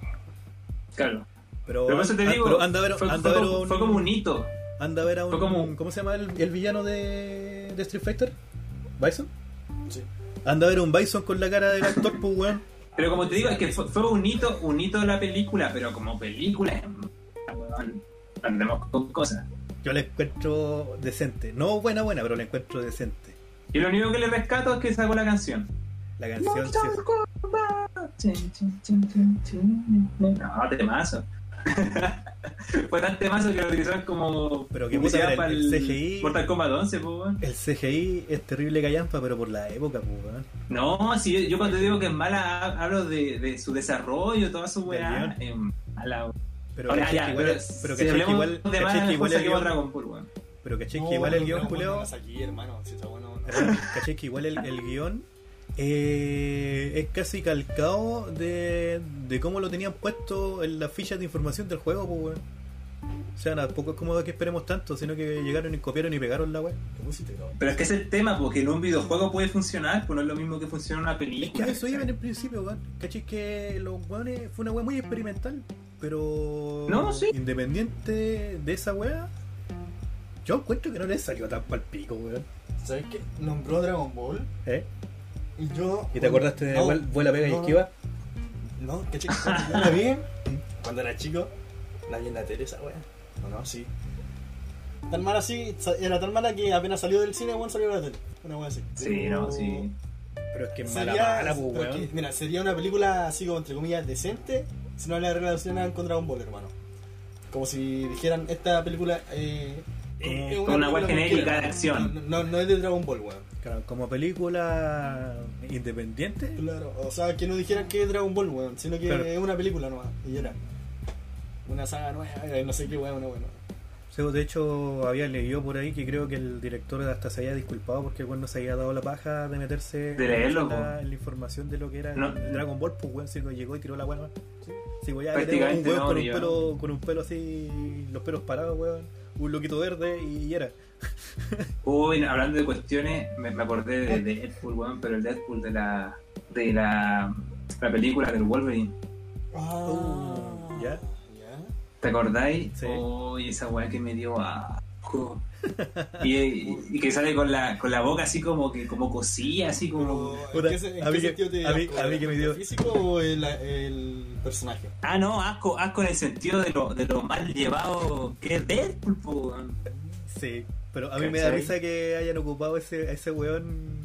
Claro. Pero, Pero eso te ah, digo, pero anda a ver, fue, anda a fue ver como, un- fue como un hito. anda a ver a un, fue como- ¿cómo se llama el, el villano de, de Street Fighter? ¿Bison? Sí. Anda a ver un Bison con la cara del actor, pues weón. Pero como te digo, es que fue, fue un hito, un hito de la película, pero como película, weón, andemos con cosas. Yo la encuentro decente. No buena, buena, pero la encuentro decente. Y lo único que le rescato es que sacó la canción. La canción sí. No, temazo. Fue tan temazo que lo utilizaron como Pero que puta, para el- el, CGI. Mortal Kombat 11, pues, weón. El CGI es terrible callampa, pero por la época, pues weón. No, si yo, yo cuando digo que es mala, ha- hablo de, de su desarrollo, toda su weá. Es mala, weón. Pero Ahora, ya, que igual, pero pero si que hablemos igual, de mala, igual el guion, Dragon Ball, weón. pero que igual el guion, culeo, no, aquí, hermano, si está bueno. Caché que igual el, el guion eh, es casi calcado de, de cómo lo tenían puesto en las fichas de información del juego, pues weón. O sea, tampoco es como que esperemos tanto, sino que llegaron y copiaron y pegaron la weá. ¿Qué pusiste, cabrón? Pero es que es el tema, porque en un videojuego puede funcionar, pues no es lo mismo que funciona en una Es película. que eso iba en el principio, weón. ¿Cachai? Que los weones fue una weá muy experimental, pero No, sí. independiente de esa weá, yo encuentro que no le salió tan pal pico, weón. ¿Sabes qué? Nombró Dragon Ball ¿Eh? y yo. ¿Y te acordaste de No, vuel- vuela, pega y no, esquiva? No. Cuando yo la vi, cuando era chico, la vi en la tele esa wea. No, no, sí. Tan mala así, era tan mala que apenas salió del cine, weón, salió a la tele. Una wea así. Sí, Pero no, sí. Pero es que es mala, mala, pues, weón. mira, sería una película así como entre comillas decente si no la relacionaran con Dragon Ball, hermano. Como si dijeran esta película eh, Una película genérica de acción. No, no, no es de Dragon Ball, weón. Claro, como película independiente, Claro, o sea, que no dijeran que es Dragon Ball, weón, sino que Claro. es una película nueva. Y era una saga nueva, eh, no sé qué weón, una buena. Sí, de hecho, había leído por ahí que creo que el director hasta se había disculpado porque el weón no se había dado la paja de meterse De leerlo, en, la, po. en la información de lo que era No. el Dragon Ball, pues weón, si no llegó y tiró la weón. Sí. Sí, pues ya un Prácticamente weón no, con, un pelo, con un pelo así, los pelos parados, weón, un loquito verde y era. Uy, hablando de cuestiones, me, me acordé de, de Deadpool, weón, pero el Deadpool de la de la, la película del Wolverine. ¿ya? ¿Ya? ¿Te acordáis? Sí. Uy, esa weá que me dio asco. Y, y- y que sale con la, con la boca así como que como cosía, así como. Pero, Puta, ¿En qué, se- en a qué mí que- sentido te a mí- asco? a mí que me dio- ¿El físico o el, el personaje? Ah, no, asco, asco en el sentido de lo, de lo mal llevado que es Deadpool, po, weón. Sí, pero a mí me da risa que hayan ocupado ese, a ese weón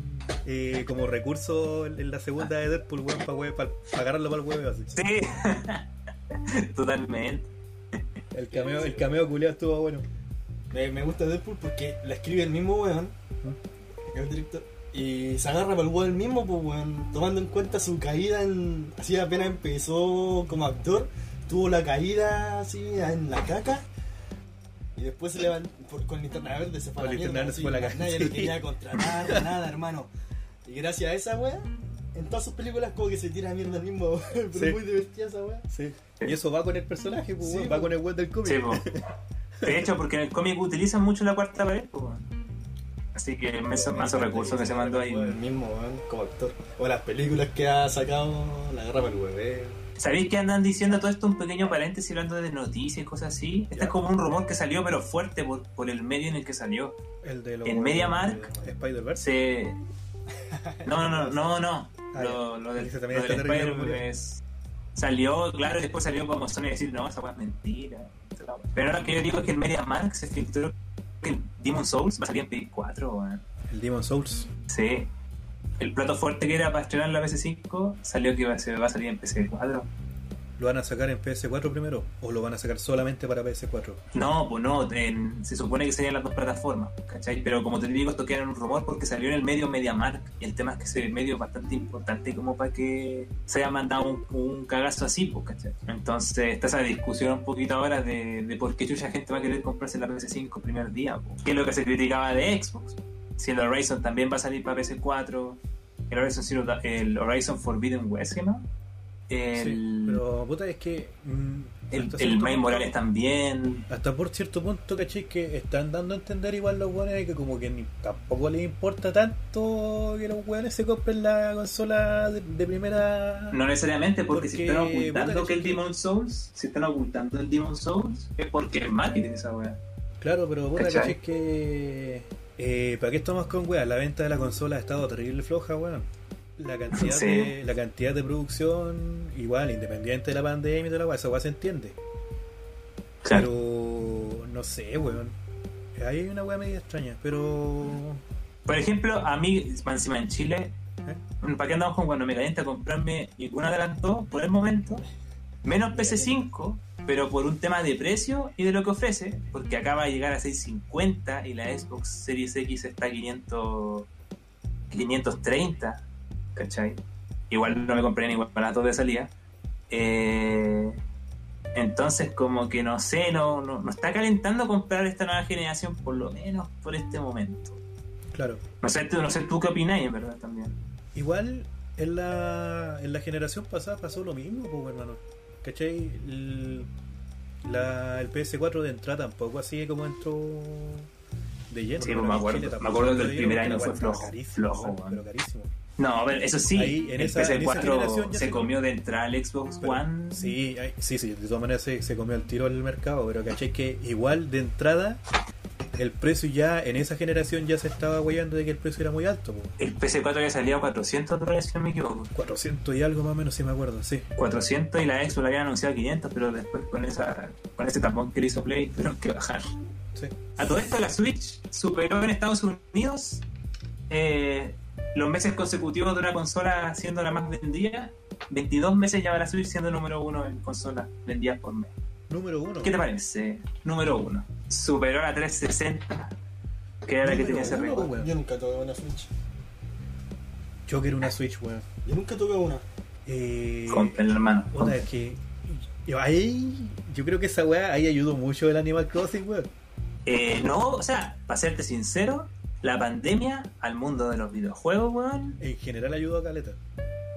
eh, como recurso en la segunda de Deadpool, weón, para agarrarlo para el huevo así. Sí. Totalmente. El cameo, el cameo culiado estuvo bueno. Me, me gusta Deadpool porque la escribe el mismo weón, el director, y se agarra para el weón mismo, pues weón, tomando en cuenta su caída en. Así apenas empezó como actor, tuvo la caída así en la caca. Y después se levantó por- con linterna verde, se fue a Con la mierda, así, fue a la caca, Nadie sí. lo quería contratar, nada, hermano. Y gracias a esa weá, en todas sus películas como que se tira mierda al mismo, weón. Pero Sí. muy divertida esa weá. Sí. Y eso va con el personaje, pues, Sí, va con el weón del cómic. Sí. De hecho, porque en el cómic utilizan mucho la cuarta pared. Así que más más recursos que se mandó ahí. El mismo, como actor. O las películas que ha sacado La Guerra para el Hueveo. ¿Sabéis que andan diciendo todo esto? Un pequeño paréntesis hablando de noticias y cosas así. Este Ya. es como un rumor que salió, pero fuerte por, por el medio en el que salió. El de los. En MediaMark Spider-Verse. se. No, no, no, no, no. Ah, Lo, del, lo del Spider-Verse salió, claro, y después salió como Sony a decir, no, esa es mentira. Pero ahora lo que yo digo es que en MediaMark se filtró que el Demon Souls va a salir en PS4, weón. El Demon Souls. Sí. El plato fuerte que era para estrenar la PS5 salió que va a, va a salir en PS4. ¿Lo van a sacar en PS4 primero? ¿O lo van a sacar solamente para PS4? No, pues no, se supone que serían las dos plataformas, ¿cachai? Pero como te digo, esto queda en un rumor porque salió en el medio MediaMark y el tema es que ese medio es bastante importante como para que se haya mandado un, cagazo así, pues, ¿cachai? Entonces está esa discusión un poquito ahora de, por qué mucha gente va a querer comprarse la PS5 el primer día, que es lo que se criticaba de Xbox. Si el Horizon también va a salir para PS4, el Horizon, el Horizon Forbidden West, ¿no? El, Sí. Pero, puta, es que. mm, el, el Morales también. Hasta por cierto punto, caché que están dando a entender igual los weones que como que ni, tampoco les importa tanto que los weones se compren la consola de, de primera. No necesariamente, porque, si están ocultando que que el. Demon Souls, si están ocultando el Demon Souls, es porque es marketing esa weá. Claro, pero puta, caché que. Eh, ¿Para qué estamos con weá? La venta de la consola ha estado terrible floja, weón. La cantidad, Sí. de, la cantidad de producción, igual, independiente de la pandemia y de la weá, esa weá se entiende. Pero no sé, weón. Ahí hay una weá media extraña, pero. Por ejemplo, a mí, encima en Chile, ¿eh? ¿para qué andamos con cuando me calienta comprarme un adelantó por el momento? Menos PC5, pero por un tema de precio y de lo que ofrece, porque acaba de llegar a 650 y la Xbox Series X está a 500, 530, ¿cachai? Igual no me compré ni baratos de salida. Eh, entonces, como que no sé, no, no, no está calentando comprar esta nueva generación, por lo menos por este momento. Claro. No sé, tú, no sé tú qué opináis, en verdad, también. Igual en la, en la generación pasada pasó lo mismo, pues, hermano. ¿Cachai? El, la, el PS4 de entrada tampoco así como entró de lleno. Sí, pues, me acuerdo. Me acuerdo lleno primer año fue flojo, carísimo, pero carísimo. No, a ver, eso sí, Ahí, en el esa- en PS4 generación ya se se- comió de entrada al Xbox Pero- One. Sí, sí, sí, de todas maneras se, se comió el tiro al mercado, pero caché que igual de entrada el precio ya en esa generación ya se estaba guayando de que el precio era muy alto. El PS4 había salido a 400 dólares, si no me equivoco. 400 y algo más o menos, si me acuerdo, sí. 400 y la Xbox la había anunciado a 500, pero después con esa con ese tapón que le hizo Play tuvieron que bajar. sí. A todo esto, la Switch superó en Estados Unidos eh, los meses consecutivos de una consola siendo la más vendida. 22 meses lleva la Switch siendo número uno en consolas vendidas por mes. Número uno. ¿Qué te parece? Número uno. Superó a la 360, que era la que tenía ese récord. Yo nunca toqué una Switch. Yo quiero una Switch, weón. Yo nunca toqué una. Eh, Compren, hermano. Puta, es que. Yo, ahí, yo creo que esa weá ahí ayudó mucho el Animal Crossing, weón. Eh, no, o sea, para serte sincero, la pandemia al mundo de los videojuegos, weón, En general ayudó a Caleta.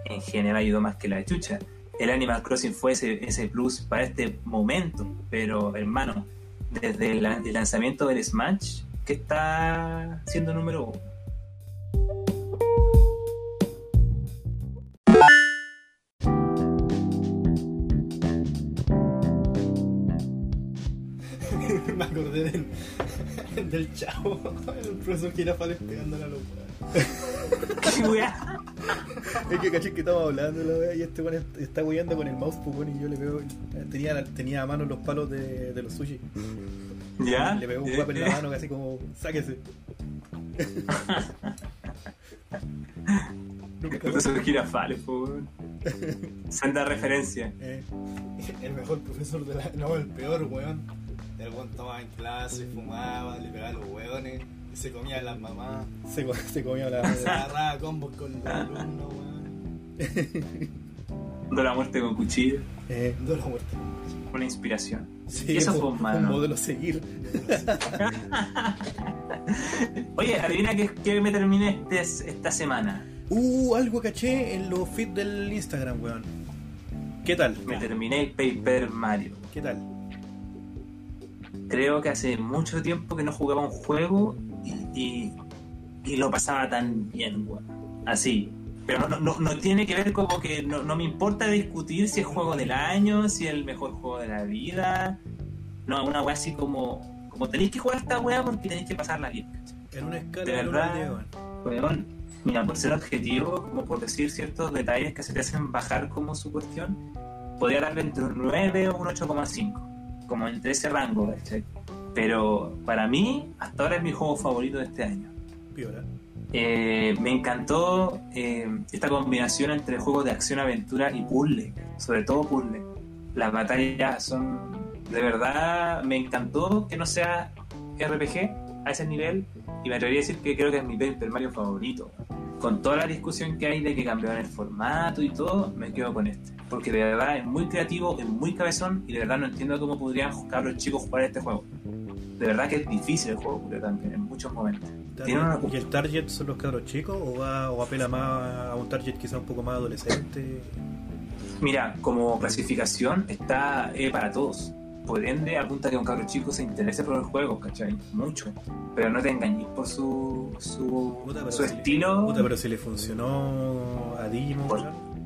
en general ayudó más que la chucha. El Animal Crossing fue ese, ese plus para este momento, pero hermano, desde el, el lanzamiento del Smash, que está siendo número uno. Me acordé del, del chavo, el profesor Girafales pegándole a los weones. ¿Qué weá? Es que caché que estamos hablando la weá y este weón est- está weyando con el mouse, pues y yo le veo. Tenía, tenía a mano los palos de, de los sushi. ¿Ya? Le pegó un guapo en la mano, casi como, sáquese. Profesor Girafales, po, weón. Senda referencia. Eh, El mejor profesor de la. No, el peor, weón. El weón tomaba en clase, fumaba, le pegaba a los weones, y se comía a las mamás, se, co- se comió la. se agarraba combos con los alumnos, weón. Dando la muerte con cuchillo. Eh, la muerte. Una inspiración. sí, Y eso fue fue un malo. modelo a seguir. Oye, adivina qué, qué me terminé este- esta semana. Uh, algo caché en los feeds del Instagram, weón. ¿Qué tal? Me terminé el Paper Mario. ¿Qué tal? Creo que hace mucho tiempo que no jugaba un juego y, y, y lo pasaba tan bien, weón. Así. Pero no, no, no tiene que ver como que no, no me importa discutir si es juego del año, si es el mejor juego de la vida. No, una weá así como, como tenéis que jugar esta weá porque tenéis que pasarla bien. En una escala De verdad. Weón, mira, por ser objetivo, como por decir ciertos detalles que se te hacen bajar como su cuestión, podría darle entre un 9 o un 8,5, como entre ese rango, ¿cachai? Pero para mí, hasta ahora es mi juego favorito de este año. Piola. Eh, me encantó eh, esta combinación entre juegos de acción, aventura y puzzle, sobre todo puzzle. Las batallas son de verdad, me encantó que no sea RPG a ese nivel y me atrevería a decir que creo que es mi Paper Mario favorito. Con toda la discusión que hay de que cambiaron el formato y todo, me quedo con este. Porque de verdad es muy creativo, es muy cabezón y de verdad no entiendo cómo podrían cabros chicos jugar este juego. De verdad que es difícil el juego, pero también en muchos momentos. Tiene una- ¿Y el target son los cabros chicos o, va, o apela más a un target quizá un poco más adolescente? Mira, como clasificación está eh, para todos. Por ende, apunta que un cabro chico se interese por el juego, ¿cachai? Mucho. Pero no te engañes por su, su, Puta, pero su si- estilo. Puta, pero si le funcionó a Digimon, Por-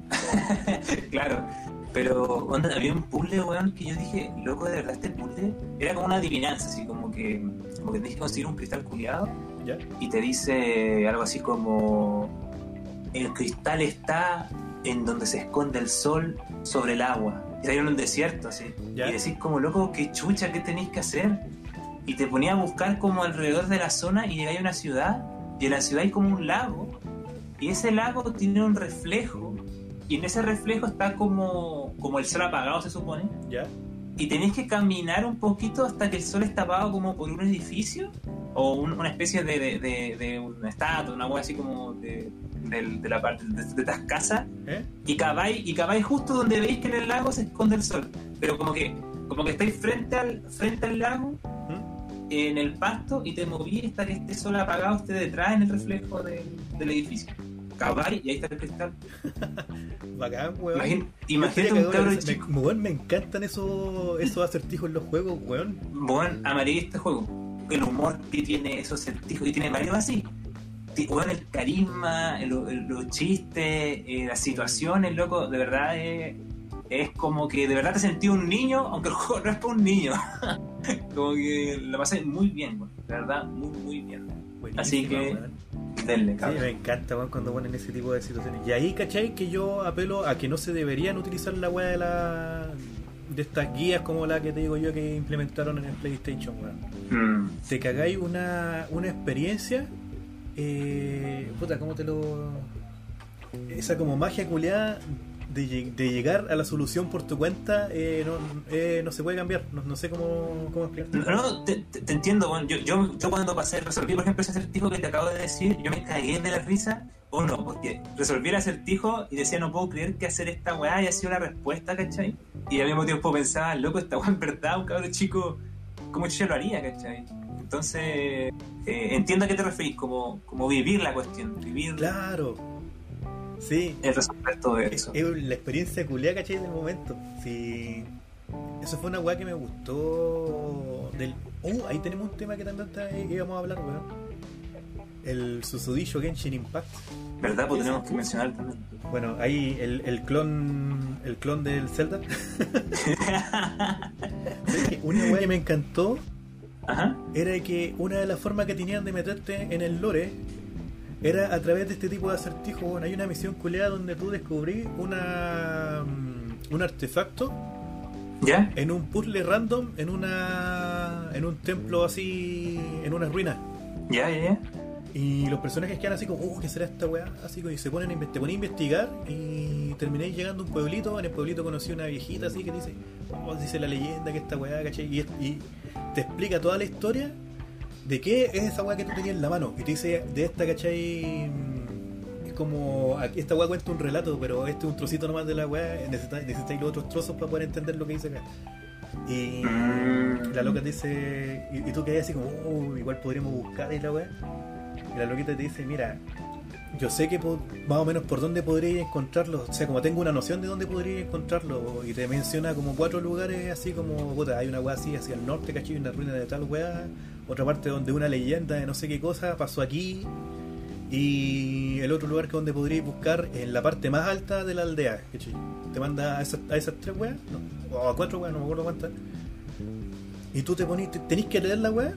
claro. Pero onda, había un puzzle, weón, que yo dije, loco, de verdad este puzzle era como una adivinanza, así como que, como que tenés que conseguir un cristal culiado ¿Ya? y te dice algo así como el cristal está en donde se esconde el sol sobre el agua. Y está en un desierto así. ¿Ya? Y decís como loco, qué chucha, ¿qué tenéis que hacer? Y te ponía a buscar como alrededor de la zona y llegáis a una ciudad y en la ciudad hay como un lago y ese lago tiene un reflejo y en ese reflejo está como, como el sol apagado se supone ¿Ya? y tenéis que caminar un poquito hasta que el sol está apagado como por un edificio o un- una especie de, de, de, de una estatua, una hueá así como de, del- de la parte de, de estas casas ¿Eh? y caváis y caváis justo donde veis que en el lago se esconde el sol pero como que como que estáis frente al frente al lago ¿Mm? en el pasto y te moví hasta que este sol apagado esté detrás en el reflejo del, del edificio caváis y ahí está el cristal Bacán, weón. Imagín- imagínate un de risa. chico Me, weón, me encantan esos, esos acertijos en los juegos, weón. Bueno, amarillo este juego. El humor que tiene esos acertijos. Y tiene varios así. Bueno, el carisma, los chistes, eh, las situaciones, loco, de verdad es, es como que de verdad te sentí un niño, aunque el juego no es para un niño. como que lo pasé muy bien, weón. de verdad, muy, muy bien. Así que, denle, Sí, me encanta weón, cuando ponen ese tipo de situaciones. Y ahí, ¿cachai? Que yo apelo a que no se deberían utilizar la weá de la de estas guías como la que te digo yo que implementaron en el PlayStation, weón. Mm, Te cagáis una, una experiencia. Eh, puta, ¿cómo te lo. Esa como magia culiada de, lleg- de llegar a la solución por tu cuenta eh, no, eh, no se puede cambiar. No, no sé cómo, cómo explicar. No, no, te, entiendo, bueno, yo, yo, yo cuando pasé, resolví por ejemplo ese acertijo que te acabo de decir, yo me cagué de la risa, uno, porque resolví el acertijo y decía no puedo creer que hacer esta weá haya sido la respuesta, ¿cachai? Y al mismo tiempo pensaba, loco, esta weá en verdad, un cabrón chico, ¿cómo yo lo haría, ¿cachai? Entonces, eh, entiendo a qué te referís, como, como vivir la cuestión, vivir Claro. Sí. el resolver todo Es, eso. es la experiencia culiada, ¿cachai? Del momento. Sí. Eso fue una weá que me gustó. Del... Uh, ahí tenemos un tema que también está- íbamos a hablar, weón. El Susudillo Genshin Impact. ¿Verdad? Pues tenemos que mencionar también. Bueno, ahí el, el clon. El clon del Zelda. Una weá que me encantó Ajá. era que una de las formas que tenían de meterte en el lore era a través de este tipo de acertijos. Bueno, hay una misión culeada donde tú descubrís una, mm, un artefacto ¿Ya? en un puzzle random en una en un templo así en una ruina ¿Ya, ya, ya? Y los personajes quedan así como oh qué será esta weá así como y se ponen a, te ponen a investigar y termináis llegando a un pueblito en el pueblito conocí una viejita así que dice oh dice la leyenda que esta weá ¿cachai? y, te explica toda la historia de qué es esa weá que tú tenías en la mano y te dice de esta ¿cachai? Mm, es como esta weá cuenta un relato pero este es un trocito nomás de la weá necesitáis, necesitáis los otros trozos para poder entender lo que dice acá y la loca dice, y, y tú quedas así como, oh, igual podríamos buscar y la weá. Y la loquita te dice, mira, yo sé que más o menos por dónde podría encontrarlo. O sea, como tengo una noción de dónde podría encontrarlo. Y te menciona como cuatro lugares, así como, puta, hay una weá así hacia el norte, ¿cachai? Una ruina de tal weá. Otra parte donde una leyenda de no sé qué cosa pasó aquí. Y el otro lugar que donde podríais buscar en la parte más alta de la aldea. Te manda a esas, a esas tres weas, o a cuatro weas, no me acuerdo cuántas. Y tú te ponís, te- tenés que leer la wea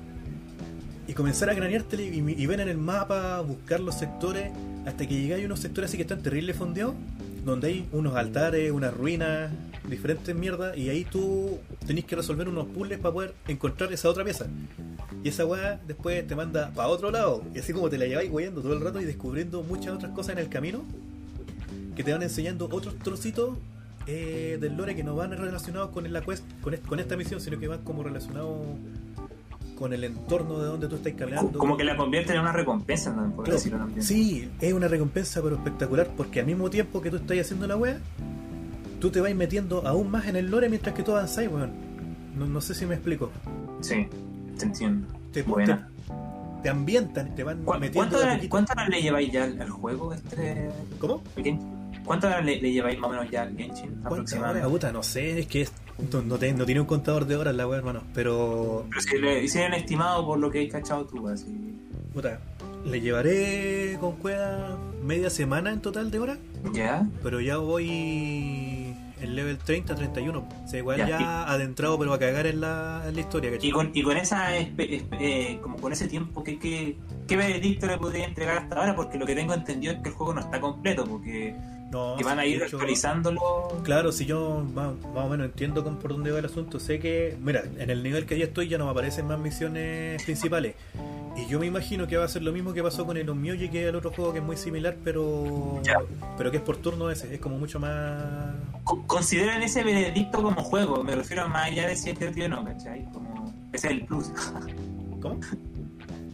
y comenzar a craneártela y, y ver en el mapa, buscar los sectores, hasta que llegáis a unos sectores así que están terrible fondeados, donde hay unos altares, unas ruinas, diferentes mierdas, y ahí tú tenés que resolver unos puzzles para poder encontrar esa otra pieza. Y esa weá después te manda para otro lado, y así como te la lleváis weyando todo el rato y descubriendo muchas otras cosas en el camino, que te van enseñando otros trocitos eh, del lore que no van relacionados con la quest, con, con esta misión, sino que van como relacionados con el entorno de donde tú estás caminando. Como que la convierte en una recompensa, ¿no? Por Claro, decirlo también. Sí, es una recompensa pero espectacular porque al mismo tiempo que tú estás haciendo la wea, tú te vas metiendo aún más en el lore mientras que tú avanzáis, weón. No, no sé si me explico. Sí, te entiendo. Te, Buena. te, te ambientan, te van ¿Cu- metiendo ¿Cuánto, de a hora- poquito. ¿Cuántas horas le lleváis ya al, al juego este ¿Cómo? Genshin? ¿Cuántas horas le, le lleváis más o menos ya al Genshin ¿Cuántas horas, aproximadamente? puta? No sé, es que es- no, no, te- no tiene un contador de horas la wea, hermano. Pero, Pero si le hicieron estimado por lo que hay cachado tú, así. puta, le llevaré con cueva media semana en total de horas. ¿Ya? Pero ya voy en level 30, 31. O sea, igual Ya, ya, y- adentrado, pero a cagar en la, en la historia, ¿cachai? Y con, y con esa eh, como con ese tiempo, ¿qué, qué, qué veredicto le podría entregar hasta ahora? Porque lo que tengo entendido es que el juego no está completo, porque No, que van a ir hecho, actualizándolo. Claro, si yo más, más o menos entiendo por dónde va el asunto, sé que, mira, en el nivel que ya estoy ya no me aparecen más misiones principales. Y yo me imagino que va a ser lo mismo que pasó con el Onmyoji, que es el otro juego que es muy similar, pero Ya. pero que es por turno ese, es como mucho más... Co- Consideren ese veredicto como juego, me refiero a más allá de si es divertido o no, ¿cachai? Como, ese es el plus. ¿Cómo?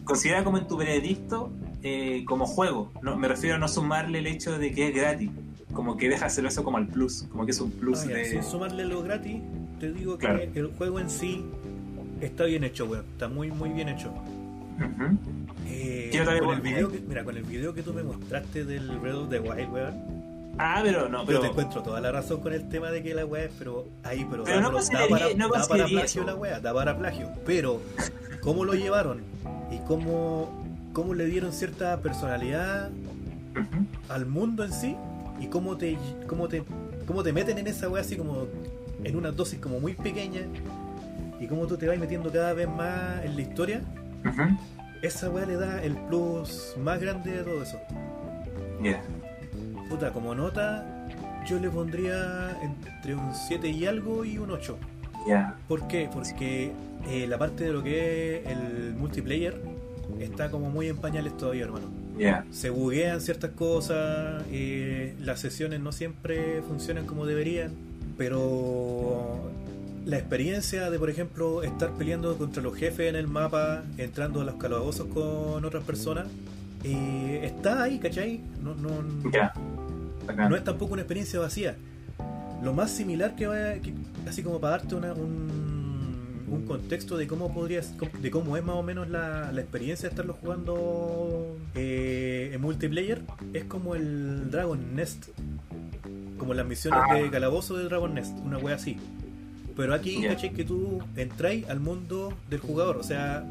Considera como en tu veredicto eh, como juego, no, me refiero a no sumarle el hecho de que es gratis, como que déjaselo eso como al plus, como que es un plus Ah, ya, de... Sin sumarle lo gratis, te digo que Claro. el juego en sí está bien hecho, weón. Está muy, muy bien hecho. Ujú. Eh, Quiero darle con el video que, mira, con el video que tú me mostraste del Breath of the Wild, weón. Ah, pero no, Pero pero... te encuentro toda la razón con el tema de que la weá es, pero ahí, pero, Pero da, no da para, no da para plagio la weá, da para plagio. Pero, ¿cómo lo llevaron? Y cómo, cómo le dieron cierta personalidad al mundo en sí y cómo te, cómo te, cómo te meten en esa weá así como en una dosis como muy pequeña y cómo tú te vas metiendo cada vez más en la historia, esa weá le da el plus más grande de todo eso. Ya. Puta, como nota, yo le pondría entre un 7 y algo y un 8. Ya. ¿Por qué? Porque eh, la parte de lo que es el multiplayer está como muy en pañales todavía, hermano. Se buguean ciertas cosas, eh, las sesiones no siempre funcionan como deberían, pero la experiencia de, por ejemplo, estar peleando contra los jefes en el mapa, entrando a los calabozos con otras personas, eh, está ahí, ¿cachai? No, no, Ya. Bacán. no es tampoco una experiencia vacía. Lo más similar que va, que- así como para darte una- un, un contexto de cómo podrías, de cómo es más o menos la, la experiencia de estarlo jugando eh, en multiplayer, es como el Dragon Nest, como las misiones Ah. de calabozo de Dragon Nest, una wea así. Pero aquí, Ya. ¿cachai? Que tú entráis al mundo del jugador, o sea,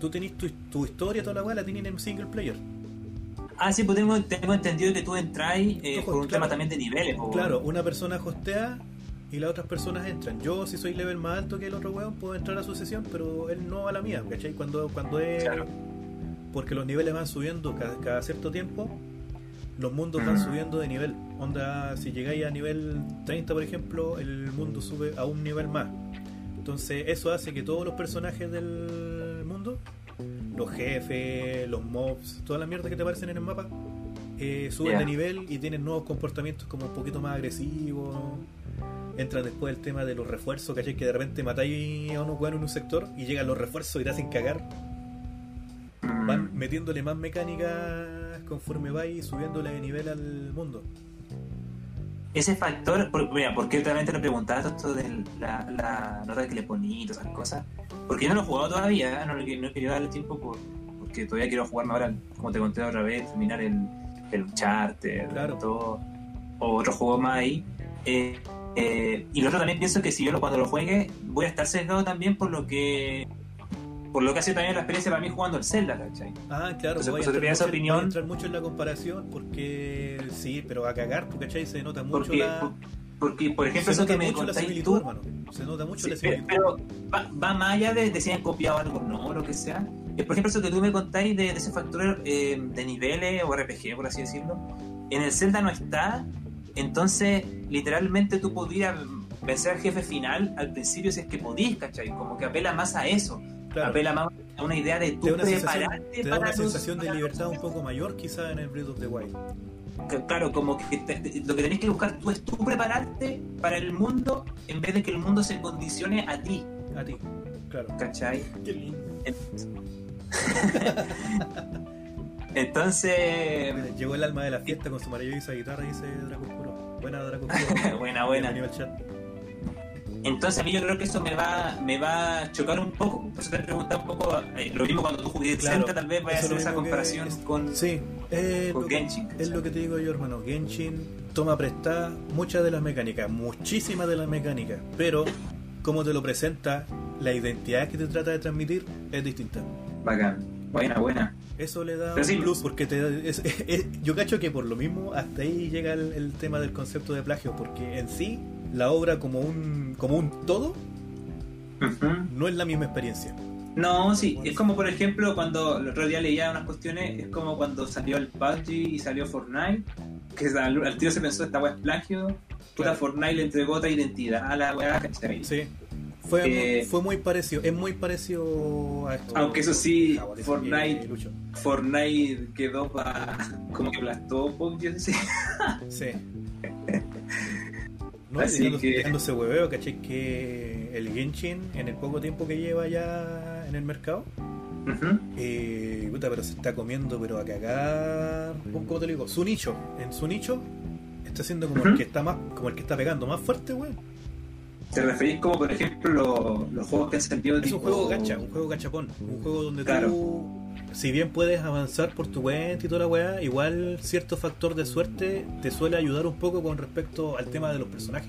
tú tenés tu, tu historia, toda la wea la tienen en single player. Ah, sí, pues tengo, tengo entendido que tú entras eh, por un claro. tema también de niveles. po, Claro, una persona hostea y las otras personas entran. Yo, si soy level más alto que el otro weón, puedo entrar a su sesión, pero él no a la mía, ¿cachai? Cuando, cuando es. Claro. Porque los niveles van subiendo cada, cada cierto tiempo, los mundos van Mm. subiendo de nivel. Onda, si llegáis a nivel 30, por ejemplo, el mundo sube a un nivel más. Entonces, eso hace que todos los personajes del mundo, los jefes, los mobs, toda la mierda que te aparecen en el mapa, eh, suben de nivel y tienen nuevos comportamientos como un poquito más agresivos. Entra después el tema de los refuerzos, ¿cachai? Que de repente matáis a unos weones en un sector y llegan los refuerzos y te hacen cagar. Van metiéndole más mecánicas conforme vais subiéndole de nivel al mundo. Ese factor, por, mira, ¿por qué también te lo preguntaba esto de la, la nota que le poní y todas esas cosas? Porque yo no lo he jugado todavía, no, le- no he querido darle tiempo por, porque todavía quiero jugarme ahora, como te conté otra vez, terminar el, el Uncharted, Claro. todo, o otro juego más ahí. Eh, eh, y lo otro también pienso que si yo lo, cuando lo juegue voy a estar sesgado también por lo que por lo que hace también la experiencia para mí jugando el Zelda, ¿cachai? Ah, claro, Entonces, voy a, por entrar esa mucho, opinión. voy a entrar mucho en la comparación porque sí, pero a cagar, ¿tú cachai? Se nota mucho Porque, la... porque, por ejemplo, se eso que me mucho la contáis tú, hermano. Se nota mucho Sí, la pero, similitud. pero va, va más allá de, de si han copiado algo no, lo que sea. Eh, Por ejemplo, eso que tú me contáis de, de ese factor eh, de niveles o RPG, por así decirlo, en el Zelda no está. Entonces, literalmente tú podías vencer al jefe final al principio si es que podís, ¿cachai? Como que apela más a eso. Claro. Apela más a una idea de Te tú da una sensación, prepararte te da para una sensación de libertad un poco mayor quizá en el Breath of the Wild. que, Claro, como que te- te- lo que tenés que buscar tú es tú prepararte para el mundo en vez de que el mundo se condicione a ti, A ti, claro. ¿cachai? Qué lindo. Entonces, Llegó el alma de la fiesta con su maravillosa guitarra y dice Draco Oscuro. Buena Draco Oscuro. buena, buena. Bienvenido al chat. Entonces a mí yo creo que eso me va, me va a chocar un poco. Por eso te preguntaba un poco, eh, lo mismo cuando tú jugué Claro, Zelda, tal vez vaya a hacer esa comparación es- con, Sí, eh, con Genshin. es lo que te digo yo, hermano. Genshin toma prestada muchas de las mecánicas, muchísimas de las mecánicas, pero como te lo presenta, la identidad que te trata de transmitir es distinta. Bacán. Buena, buena. Eso le da un plus porque te, es- es- yo cacho que por lo mismo hasta ahí llega el, el tema del concepto de plagio, porque en sí la obra como un como un todo no es la misma experiencia. No, sí, es como por ejemplo cuando el otro día leía unas cuestiones, es como cuando salió el PUBG y salió Fortnite, que al, al tiro se pensó esta weá es plagio, puta Claro. Fortnite le entregó otra identidad a la weá, ¿cachai? Sí. Fue, Eh, muy, fue muy parecido, es muy parecido a esto. Aunque eso sí, Jaguar, Fortnite- que. Fortnite quedó para como que aplastó PUBG, sí. Sí. No, Así que- ese hueveo, ¿cachai? Que el Genshin, en el poco tiempo que lleva ya en el mercado, eh, puta, pero se está comiendo, pero a cagar. ¿Cómo te lo digo? Su nicho. En su nicho está siendo como el que está más, como el que está pegando más fuerte, weón. ¿Te referís como por ejemplo lo- los juegos que han salido Es tipo... un juego gacha, un juego gachapón, un juego donde Claro. tú, si bien puedes avanzar por tu cuenta y toda la weá, igual cierto factor de suerte te suele ayudar un poco con respecto al tema de los personajes.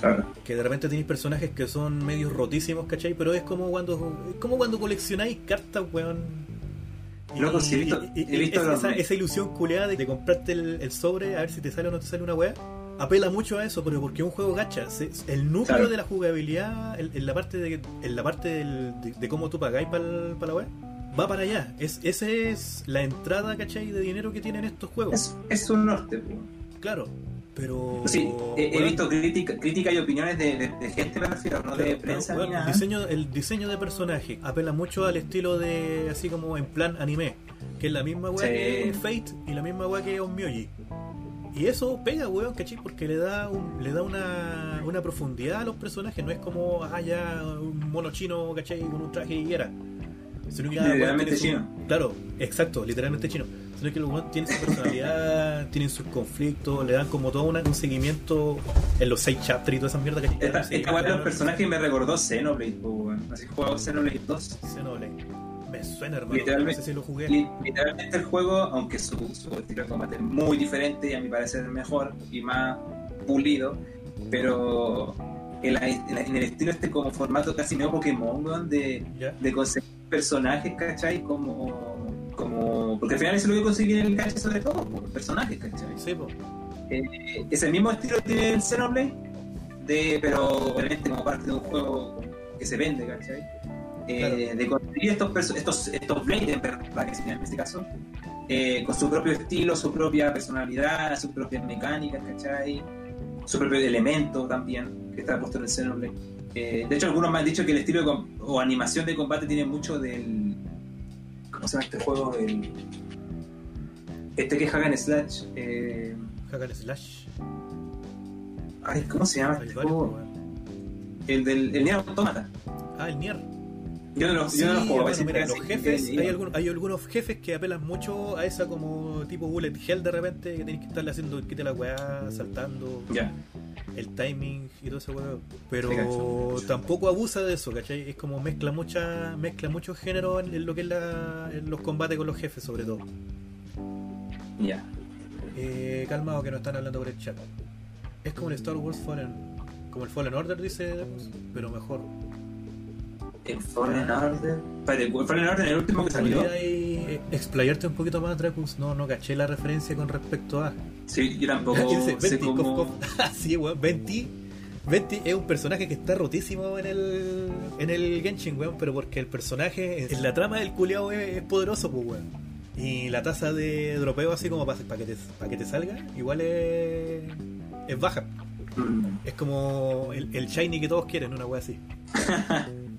Claro. Que de repente tenéis personajes que son medios rotísimos, ¿cachai? Pero es como cuando es como cuando coleccionáis cartas, weón. Loco, sí, he visto- y- y- he visto es- los- esa, esa ilusión culeada de, de comprarte el, el sobre a ver si te sale o no te sale una weá. Apela mucho a eso, pero porque es un juego gacha. Se- el núcleo Claro. de la jugabilidad, en, la parte de, en la parte del- de, de cómo tú pagáis para la weá, va para allá. Es, esa es la entrada, ¿cachai? De dinero que tienen estos juegos. Es, es un norte. Claro. Pero. Sí, he, visto crítica, crítica y opiniones de, de- de gente, me refiero, no de prensa ni nada. el, diseño, el diseño de personaje apela mucho al estilo de así como en plan anime, que es la misma weá Sí. que Fate y la misma weá que Onmyoji. Y eso pega, weón, ¿cachai? Porque le da un, le da una, una profundidad a los personajes, no es como ah ya un mono chino, ¿cachai? con un traje y era. Sino que cada weón Literalmente su- chino. Claro, exacto, literalmente chino. Sino que los weones tienen su personalidad, tienen sus conflictos, le dan como todo una- un seguimiento en los seis chapters y toda esa mierda que Esta, esta weá de los personajes me recordó Xenoblade, po, weón. Así jugado Xenoblade 2. Xenoblade. Me suena, hermano. Literalmente. No sé si lo jugué. Li- Literalmente el juego, aunque su, su estilo de combate es muy diferente y a mi parecer mejor y más pulido, pero en, la- el estilo este como formato casi medio Pokémon, de, conseguir personajes, ¿cachai? Como, como... Porque al final eso es lo que conseguí en el gacha sobre todo, po, personajes, ¿cachai? Sí, po. Eh, ese mismo estilo tiene el Xenoblade, de, pero obviamente como parte de un juego que se vende, ¿cachai? Eh, De conseguir estos, estos, estos Blade, en este caso, eh, con su propio estilo, su propia personalidad, sus propias mecánicas, ¿cachai? Su propio elemento también, que está puesto en el Xenoblade. Eh, de hecho, algunos me han dicho que el estilo de o animación de combate tiene mucho del. ¿Cómo se llama este juego? El, este que es Hagan Slash. Eh, Hack and Slash. ay, ¿Cómo se llama Hay este varios, juego? El del el Nier Automata. Ah, el Nier. Yo no lo, Sí, yo no juego. mira, los jefes, hay, algunos jefes que apelan mucho a esa como tipo bullet hell de repente, que tenés que estarle haciendo el quite la weá, saltando, el timing y todo ese weá. Pero tampoco abusa de eso, ¿cachai? Es como mezcla mucha, mezcla muchos géneros en, lo que es la, en los combates con los jefes sobre todo. Ya. Eh, calmado que no están hablando por el chat. Es como el Star Wars Fallen. Como el Fallen Order, dice pero mejor. El Fallen Order. Espérate, el Fallen Order es el último que salió. ¿Podría ahí, eh, explayarte un poquito más, Dracus? No, no caché la referencia con respecto a. Sí, yo tampoco dice sé Venti, cómo. cof, cof. sí, weón, Venti. Venti es un personaje que está rotísimo en el, en el Genshin, weón, pero porque el personaje en la trama del culiao es, es poderoso, pues, weón. Y la tasa de dropeo, así como para que, te, que te salga, igual es, es baja. Mm, Es como el, el shiny que todos quieren, una wea así.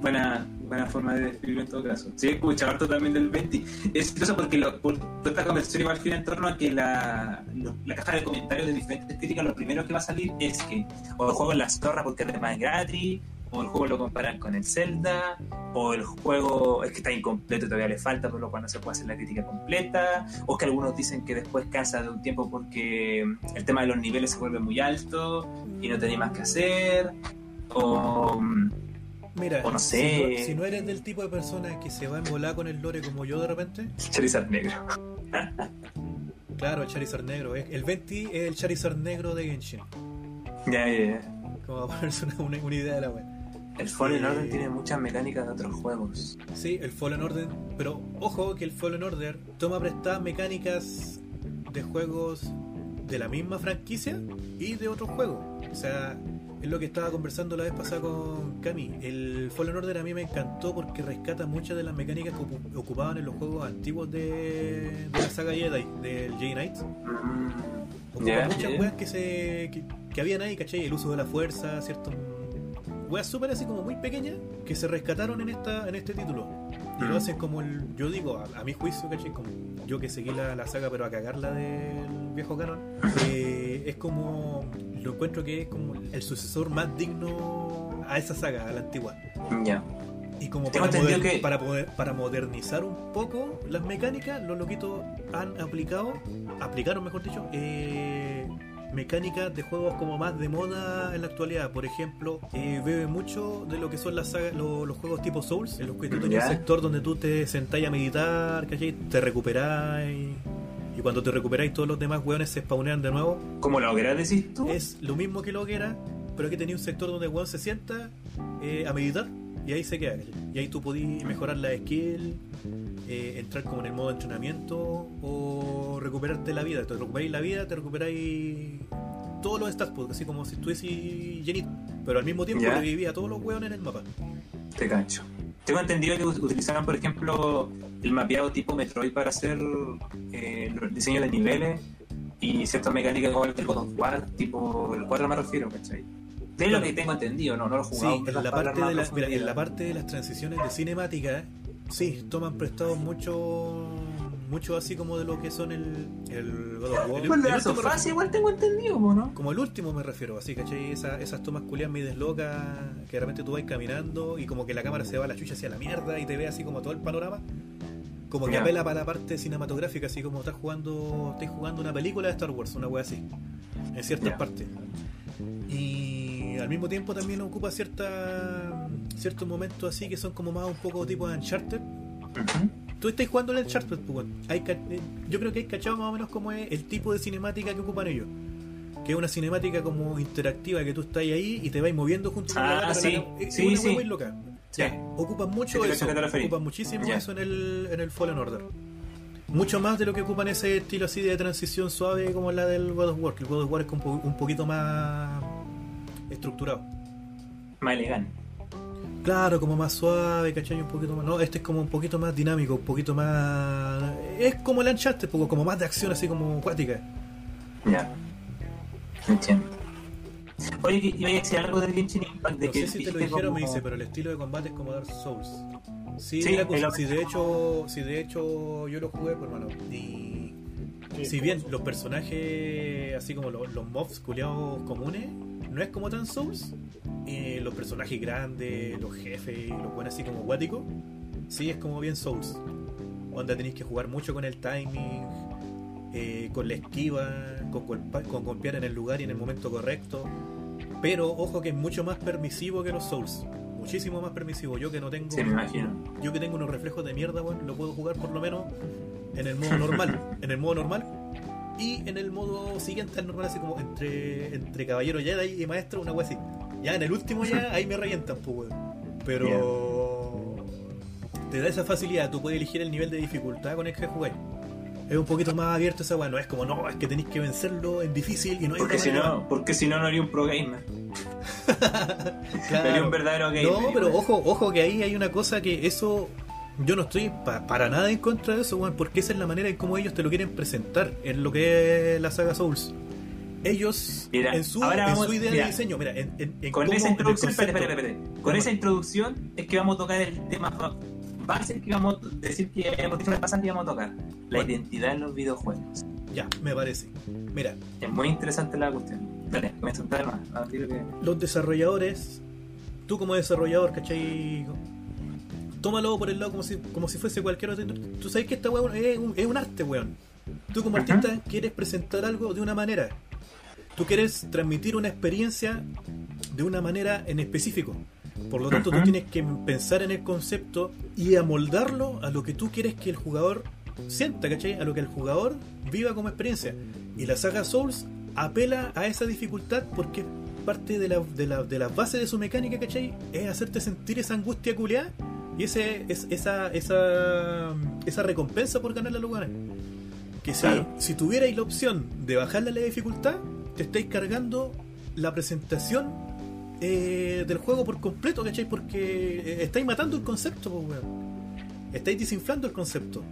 Buena, buena forma de describirlo en todo caso. Sí, he escuchado harto también del 20. Es curioso porque lo, por, esta conversación igual gira en torno a que la, lo- la caja de comentarios de diferentes críticas, lo primero que va a salir es que o el juego es la zorra porque es más gratis, o el juego lo comparan con el Zelda, o el juego es que está incompleto y todavía le falta, por lo cual no se puede hacer la crítica completa, o que algunos dicen que después cansa de un tiempo porque el tema de los niveles se vuelve muy alto y no tenéis más que hacer, o... Mira, O no si, sé. no, si no eres del tipo de persona que se va a embolar con el lore como yo de repente, Charizard negro. claro, el Charizard negro. El Venti es el Charizard negro de Genshin. Ya, ya, ya. Como para ponerse una, una- una idea de la wea. El Fallen Eh, Order tiene muchas mecánicas de otros juegos. Sí, el Fallen Order. Pero ojo que el Fallen Order toma prestadas mecánicas de juegos de la misma franquicia y de otros juegos. O sea, es lo que estaba conversando la vez pasada con Cami. El Fallen Order a mí me encantó porque rescata muchas de las mecánicas que ocu- ocupaban en los juegos antiguos de, de la saga Jedi, del J-Knight. Mm, Ocupa Ya, muchas ya. weas que se que, que habían ahí, ¿cachai? El uso de la fuerza, cierto weas súper así como muy pequeñas que se rescataron en esta en este título. Y lo Mm. hacen como el, yo digo, a, a mi juicio, ¿cachai? Como yo que seguí la, la saga pero a cagarla del viejo canon, eh, es como, lo encuentro que es como el sucesor más digno a esa saga, a la antigua. Ya. Y como para, que- para, poder, para modernizar un poco las mecánicas, los loquitos han aplicado, aplicaron mejor dicho, eh, mecánicas de juegos como más de moda en la actualidad. Por ejemplo, eh, bebe mucho de lo que son las sagas- lo- los juegos tipo Souls, en los que tú tenías un sector donde tú te sentás a meditar, ¿cachai? Te recuperáis. Y cuando te recuperáis todos los demás weones se spawnean de nuevo. ¿Cómo lo querás decir tú? Es lo mismo que lo que era, pero aquí tenía un sector donde el weón se sienta eh, a meditar y ahí se queda. Y ahí tú podías mejorar la skill, eh, entrar como en el modo de entrenamiento o recuperarte la vida. Te recuperáis la vida, te recuperáis todos los stats, pues, así como si estuvieses llenito. Pero al mismo tiempo Ya. revivía a todos los weones en el mapa. Te cancho. Tengo entendido que ut- utilizaban, por ejemplo, el mapeado tipo Metroid para hacer eh, el diseño de niveles y ciertas mecánicas como el del of War, tipo el 4 me refiero, ¿cachai? De lo que tengo entendido, no, no lo he Sí, en la, parte de la, mira, en la parte de las transiciones de cinemática, sí, toman prestados mucho, mucho así como de lo que son el, el God of War. Pues de El último sofás igual tengo entendido, ¿no? Como el último me refiero, así, ¿cachai? Esa- esas tomas culiadas medias locas, que de repente tú vas caminando y como que la cámara se va a la chucha hacia la mierda y te ve así como todo el panorama. Como que Ya. apela para la parte cinematográfica, así como estás jugando, estás jugando una película de Star Wars, una wea así, en ciertas Ya. partes. Y al mismo tiempo también ocupa cierta, ciertos momentos así que son como más un poco tipo de Uncharted. Ujú. Tú estás jugando el Uncharted, pues. Hay eh, yo creo que hay cachado más o menos como es el tipo de cinemática que ocupan ellos. Que es una cinemática como interactiva que tú estás ahí y te vas moviendo junto con Ah, la sí. la- es Sí, una sí. muy loca. Sí. Ya, ocupan mucho Sí, eso, ocupan muchísimo eso en el, en el Fallen Order. Mucho más de lo que ocupan ese estilo así de transición suave como la del God of War, que el God of War es como un po- un poquito más estructurado. Más elegante. Claro, como más suave, ¿cachai? Un poquito más. No, este es como un poquito más dinámico, un poquito más. Es como el Uncharted, poco, como más de acción, así como acuática. Ya. Entiendo. Oye, iba a decir algo del Genshin Impact. De No que sé si te lo dijeron, me dice, pero el estilo de combate es como Dark Souls. Sí, si de hecho, si de hecho yo lo jugué, pues hermano. Y si bien los personajes, así como los, los mobs culiados comunes, no es como tan Souls, eh, los personajes grandes, los jefes, los buenos así como guáticos, sí es como bien Souls. Onda tenéis que jugar mucho con el timing, eh, con la esquiva, con, con golpear en el lugar y en el momento correcto. Pero ojo que es mucho más permisivo que los Souls. muchísimo más permisivo. Yo que no tengo. Sí, me imagino. Yo que tengo unos reflejos de mierda, weón, lo puedo jugar por lo menos en el modo normal. en el modo normal. Y en el modo siguiente al normal, así como entre, entre caballero Jedi y maestro, una wea así. Ya en el último ya, ahí me revientan, pues, weón. Pero. Te da esa facilidad, tú puedes elegir el nivel de dificultad con el que jugáis. Es un poquito más abierto esa weá, no es como, no, es que tenéis que vencerlo en difícil y no hay Porque si manera". no, porque si no, no haría un pro gamer. Claro. Sería un verdadero gamer. No, pero ojo, ojo que ahí hay una cosa que eso yo no estoy pa- para nada en contra de eso, weón, porque esa es la manera en cómo ellos te lo quieren presentar en lo que es la saga Souls. Ellos Mira, en su, ahora en vamos- su idea mira. de diseño, mira, en, en- Con cómo- esa introducción, espérate, concepto- espérate, espérate. Con esa introducción es que vamos a tocar el tema base que vamos a decir que hemos dicho pasada que íbamos a tocar. La Bueno. identidad en los videojuegos. Ya, me parece. Mira, Es muy interesante la cuestión. Dale, contar más. Que- los desarrolladores, tú como desarrollador, ¿cachai? Tómalo por el lado como si, como si fuese cualquier otro. Tú sabes que esta weón es un, es un arte, weón. Tú como artista quieres presentar algo de una manera. Tú quieres transmitir una experiencia de una manera en específico. Por lo tanto, tú tienes que pensar en el concepto y amoldarlo a lo que tú quieres que el jugador sienta, ¿cachai? A lo que el jugador viva como experiencia. Y la saga Souls apela a esa dificultad porque parte de la, de la, de la base de su mecánica, ¿cachai? Es hacerte sentir esa angustia culiada y ese, es, esa, esa, esa recompensa por ganar la lugares. Que si, Claro. si tuvierais la opción de bajarle la dificultad, te estáis cargando la presentación eh, del juego por completo, ¿cachai? Porque eh, estáis matando el concepto, pues, weón. Estáis desinflando el concepto.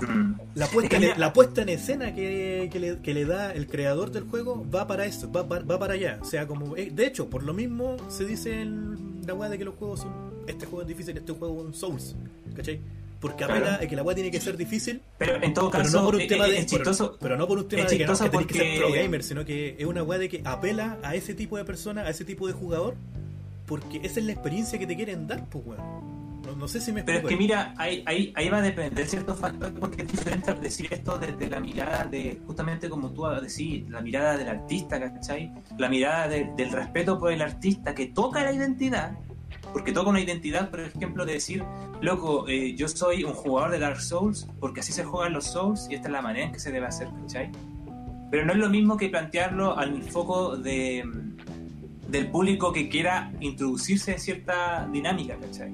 Mm. La puesta, en, mira- la puesta en escena que, que le, que le da el creador del juego va para eso, va, va, va para allá. O sea, como. eh, de hecho, por lo mismo se dice en la weá de que los juegos son. Este juego es difícil, este juego es un Souls. ¿Cachai? Porque Claro. apela a que la weá tiene que ser difícil, Pero en todo pero caso, no por un eh, tema eh, de. es chistoso. Pero, pero no por un tema de que no que tenés que ser porque- pro gamer, sino que es una weá de que apela a ese tipo de persona, a ese tipo de jugador, porque esa es la experiencia que te quieren dar, pues weón. No, no sé si me Pero es que mira, ahí, ahí, ahí va a depender ciertos factores, porque es diferente decir esto desde la mirada de, justamente como tú decís, la mirada del artista, ¿cachai? La mirada de- del respeto por el artista que toca la identidad, porque toca una identidad, por ejemplo, de decir, loco, eh, yo soy un jugador de Dark Souls, porque así se juegan los Souls y esta es la manera en que se debe hacer, ¿cachai? Pero no es lo mismo que plantearlo al foco de, del público que quiera introducirse en cierta dinámica, ¿cachai?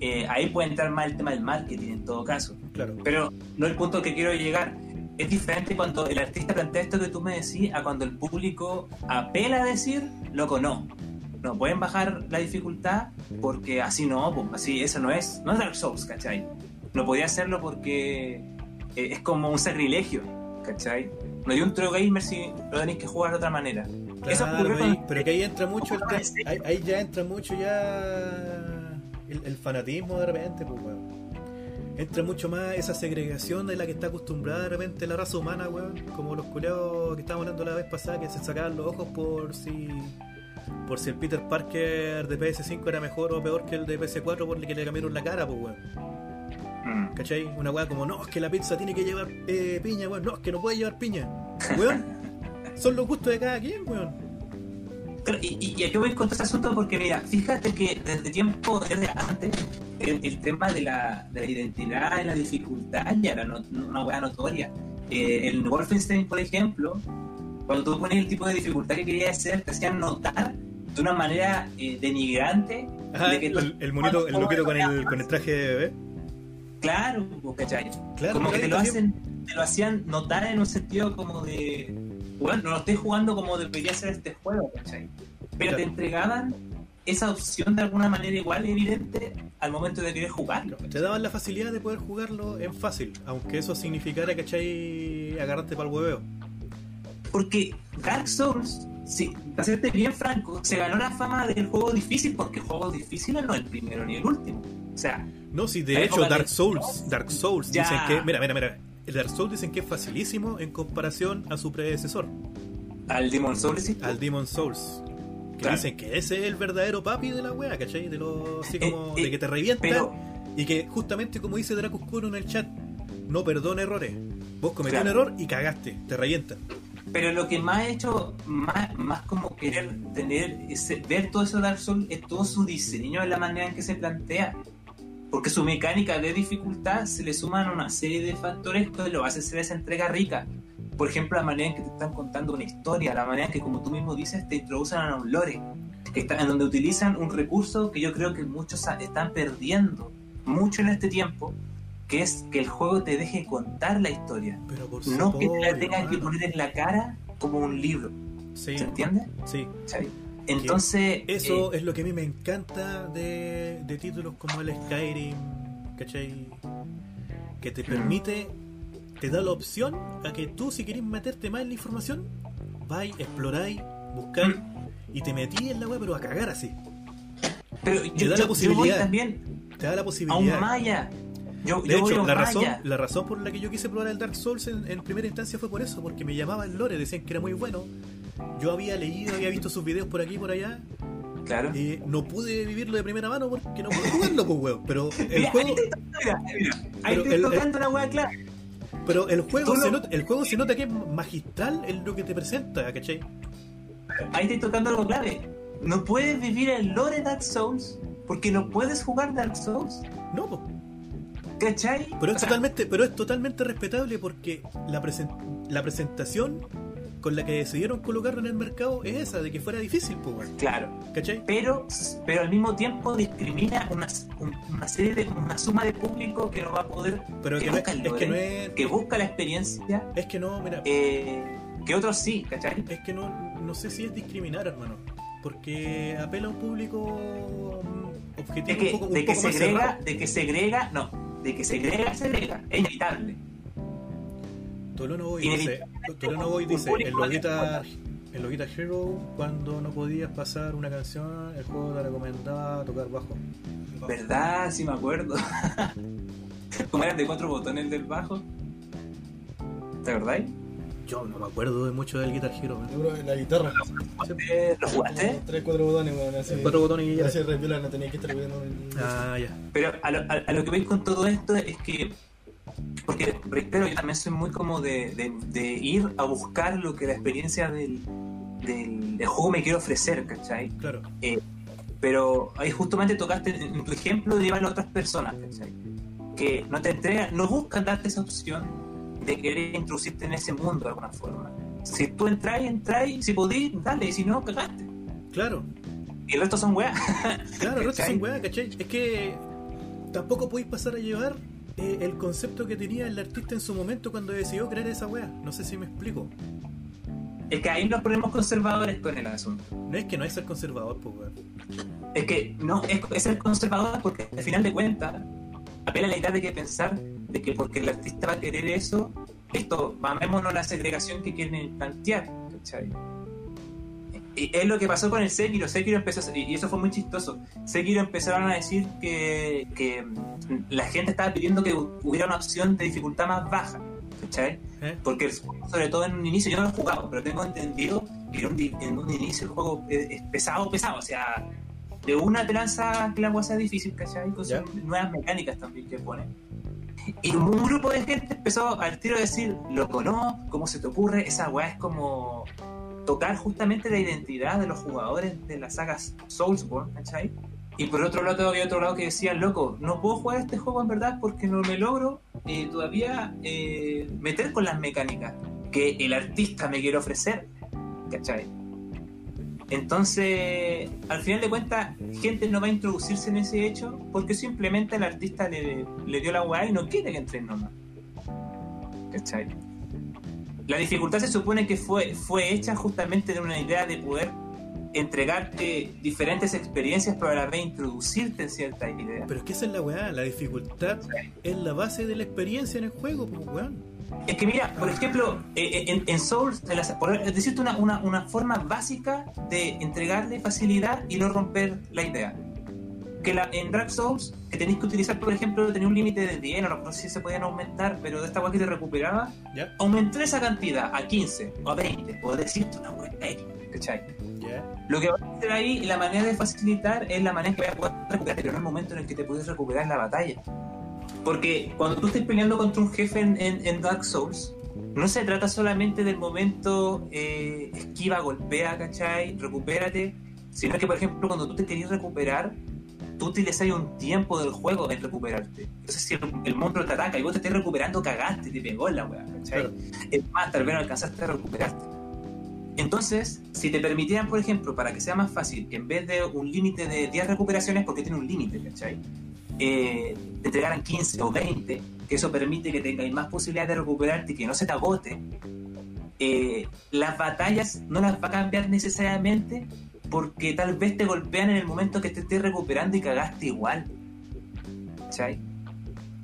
Eh, ahí puede entrar más el tema del marketing en todo caso. Claro. Pero no el punto que quiero llegar. Es diferente cuando el artista plantea esto que tú me decís a cuando el público apela a decir, loco, no. No pueden bajar la dificultad porque así no, pues, así eso no es. No es Dark Souls, ¿cachai? No podía hacerlo porque eh, es como un sacrilegio, ¿cachai? No hay un true gamer si lo tenéis que jugar de otra manera. Eso Claro, ocurrió ahí- con- pero que ahí entra mucho el Ah, ahí, ahí ya entra mucho ya el, el fanatismo de repente, pues weón. Entra mucho más esa segregación de la que está acostumbrada de repente la raza humana, weón. Como los culeados que estábamos hablando la vez pasada, que se sacaban los ojos por si. Por si el Peter Parker de PS5 era mejor o peor que el de PS4 por el que le cambiaron la cara, pues weón. Mm. ¿Cachai? Una weá como, no, es que la pizza tiene que llevar eh, piña, weón. No, es que no puede llevar piña. Weón, son los gustos de cada quien, weón. Claro, y, y, y aquí voy con este asunto porque, mira, fíjate que desde tiempo, desde antes, el, el tema de la, de la identidad y la dificultad ya era no- no- una hueá notoria. Eh, en Wolfenstein, por ejemplo, cuando tú ponías el tipo de dificultad que querías hacer, te hacían notar de una manera eh, denigrante Ajá, de que el, el monito, el loquito con el, con el traje de bebé. Claro, pues, ¿cachai? Claro, como que te lo hacen, te lo hacían notar en un sentido como de, bueno, no lo estoy jugando como debería ser este juego, ¿cachai? Pero Claro. te entregaban esa opción de alguna manera igual evidente al momento de querer jugarlo. ¿cachai? Te daban la facilidad de poder jugarlo en fácil, aunque eso significara, ¿cachai? Agarrarte para el hueveo. Porque Dark Souls, si, para serte bien franco, se ganó la fama del juego difícil porque juegos difíciles no es el primero ni el último. O sea, No, si de hecho Dark Souls, Dark Souls Ya. dicen que, mira, mira, mira, el Dark Souls dicen que es facilísimo en comparación a su predecesor, al Demon Souls sí, al Demon Souls. Que Claro. dicen que ese es el verdadero papi de la wea, ¿cachai? De los así Eh, como eh, de que te revienta pero y que justamente como dice Dracuscuro en el chat, no perdona errores. Vos Claro. un error y cagaste, te revienta. Pero lo que más ha hecho, más, más como querer tener, ese- ver todo eso Dark Souls, es todo su diseño, la manera en que se plantea. Porque su mecánica de dificultad se le suman una serie de factores que lo hace ser esa entrega rica. Por ejemplo, la manera en que te están contando una historia, la manera en que, como tú mismo dices, te introducen a un lore, que está, en donde utilizan un recurso que yo creo que muchos a- están perdiendo mucho en este tiempo, que es que el juego te deje contar la historia. Pero por No que te la tengan que poner en la cara como un libro. Sí, ¿Se entiende? sí. ¿Cachai? Entonces, Eso eh, es lo que a mí me encanta de, de títulos como el Skyrim, ¿cachai? Que te permite, te da la opción a que tú si querés meterte más en la información, vais, exploráis, buscáis y te metí en la web, pero a cagar así. pero te yo, da la yo- yo voy posibilidad. también Te da la posibilidad. maya. Yo, De yo hecho, la razón, la razón por la que yo quise probar el Dark Souls en, en primera instancia fue por eso, porque me llamaba el lore, decían que era muy bueno. Yo había leído, había visto sus videos por aquí y por allá, Claro. y no pude vivirlo de primera mano porque no pude jugarlo, pues, weón. Pero el Mira, juego, ahí te, el- tocando una hueá clara. pero el juego, se no- nota, el juego se nota que es magistral en lo que te presenta, ¿cachai? Ahí te tocando algo clave. No puedes vivir el lore Dark Souls porque no puedes jugar Dark Souls. No, pues. ¿Cachai? Pero O es sea, totalmente, pero es totalmente respetable porque la, presen- la presentación con la que decidieron colocarlo en el mercado es esa, de que fuera difícil, pues. Claro. ¿Cachai? pero, pero al mismo tiempo discrimina una, un- una serie de una suma de público que no va a poder Pero que que no es, busca el es que no lore, es, que busca la experiencia es que no, mira, eh, que otros sí ¿cachai? es que no, no sé si es discriminar, hermano, porque apela a un público objetivo de que, un poco, un de que poco más segrega de que segrega no de que segrega segrega es inevitable Tolono Boy dice, Tolono Boy dice, en va a Logita, en Logita Hero, cuando no podías pasar una canción, el juego te recomendaba tocar bajo. verdad sí me acuerdo. Como eran de cuatro botones del bajo. ¿te acordáis? Yo no me acuerdo de mucho del Guitar Hero, la guitarra. Eh, ¿lo jugaste? Tres, cuatro botones, weón. Así. Cuatro botones y ya. Así re piola, no tenía que estar viendo el. Ah, ya. Pero a lo, a, a lo que veis con todo esto es que, porque reitero, yo también soy muy como de, de- de ir a buscar lo que la experiencia del, del, del juego me quiere ofrecer, ¿cachai? Claro. Pero ahí justamente tocaste en en tu ejemplo de llevar a otras personas, ¿cachai? Que no te entregan, no buscan darte esa opción de querer introducirte en ese mundo de alguna forma. Si tú entras, entras, si podís, dale, y si no, cagaste. Claro. Y el resto son weas. Claro, el resto son weá, ¿cachai? Es que tampoco podéis pasar a llevar eh, el concepto que tenía el artista en su momento cuando decidió crear esa weá. No sé si me explico. Es que ahí nos ponemos conservadores con el asunto. No es que no hay ser conservador, pues weón. Es que no, es, es ser conservador porque al final de cuentas apela a la idea de que pensar de que porque el artista va a querer eso, esto, mamémonos la segregación que quieren plantear, ¿cachai? Y es lo que pasó con el Sekiro. Sekiro empezó, y eso fue muy chistoso. Sekiro empezaron a decir que, que mm, la gente estaba pidiendo que hu- hubiera una opción de dificultad más baja, ¿cachai? ¿Eh? Porque sobre todo en un inicio, yo no lo he jugado, pero tengo entendido que en un, en un inicio el juego es, es pesado, pesado. O sea, de una te lanza que la agua sea difícil, ¿cachai? Con nuevas mecánicas también que pone. Y un grupo de gente empezó al tiro a decir, loco, no, ¿cómo se te ocurre? Esa weá es como tocar justamente la identidad de los jugadores de las sagas Soulsborne, ¿cachai? Y por otro lado había otro lado que decía, loco, no puedo jugar este juego en verdad porque no me logro eh, todavía eh, meter con las mecánicas que el artista me quiere ofrecer, ¿cachai? Entonces, al final de cuentas, gente no va a introducirse en ese hecho porque simplemente el artista le, dio la weá y no quiere que entren nomás. ¿Cachai? La dificultad se supone que fue, fue hecha justamente de una idea de poder entregarte diferentes experiencias, pero a la vez introducirte en ciertas ideas. Pero es que esa es la weá, la dificultad es la base de la experiencia en el juego, pues weón. Es que mira, por ejemplo, eh, en, en Souls, en las- por decirte una, una, una forma básica de entregarle facilidad y no romper la idea. Que la, en Dark Souls, que tenéis que utilizar, por ejemplo, tenía un límite de 10, no no sé si se podían aumentar, pero de esta weá que te recuperaba, ¿Ya? aumenté esa cantidad a 15 o a 20, o decirte una weá, ¿cachai? Lo que va a hacer ahí, la manera de facilitar es la manera en que vas a poder recuperar, pero no el momento en el que te puedes recuperar la batalla. Porque cuando tú estés peleando contra un jefe en, en- en Dark Souls, no se trata solamente del momento eh, esquiva, golpea, ¿cachai? Recupérate, sino que, por ejemplo, cuando tú te querías recuperar, tú utilizas un tiempo del juego en recuperarte. Entonces, si el, el monstruo te ataca y vos te estás recuperando, cagaste, te pegó en la weá, ¿cachai? Claro. Es más, tal vez no alcanzaste a recuperarte. Entonces, si te permitieran, por ejemplo, para que sea más fácil, en vez de un límite de 10 recuperaciones, porque tiene un límite, ¿cachai? Eh, te entregaran 15 o 20, que eso permite que tengáis más posibilidades de recuperarte y que no se te agote, eh, las batallas no las va a cambiar necesariamente porque tal vez te golpean en el momento que te estés recuperando y cagaste igual. ¿Cachai?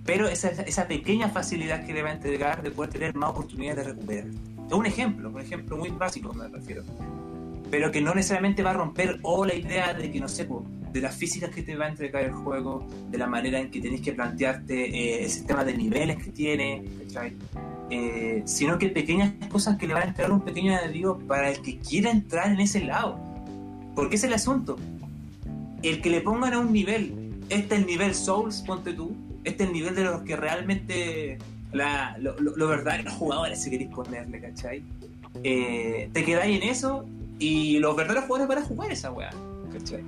Pero esa, esa pequeña facilidad que le va a entregar de poder tener más oportunidades de recuperar. Es un ejemplo, un ejemplo muy básico me refiero. Pero que no necesariamente va a romper o la idea de que, no sé, de las físicas que te va a entregar el juego, de la manera en que tenés que plantearte eh, el sistema de niveles que tiene. Eh, sino que pequeñas cosas que le van a entregar un pequeño añadido para el que quiera entrar en ese lado. Porque es el asunto. El que le pongan a un nivel, este es el nivel Souls, ponte tú, este es el nivel de los que realmente la, lo, lo, lo verdad los jugadores si queréis ponerle, ¿cachai? Eh, te quedáis en eso y los verdaderos jugadores van a jugar esa weá, ¿cachai?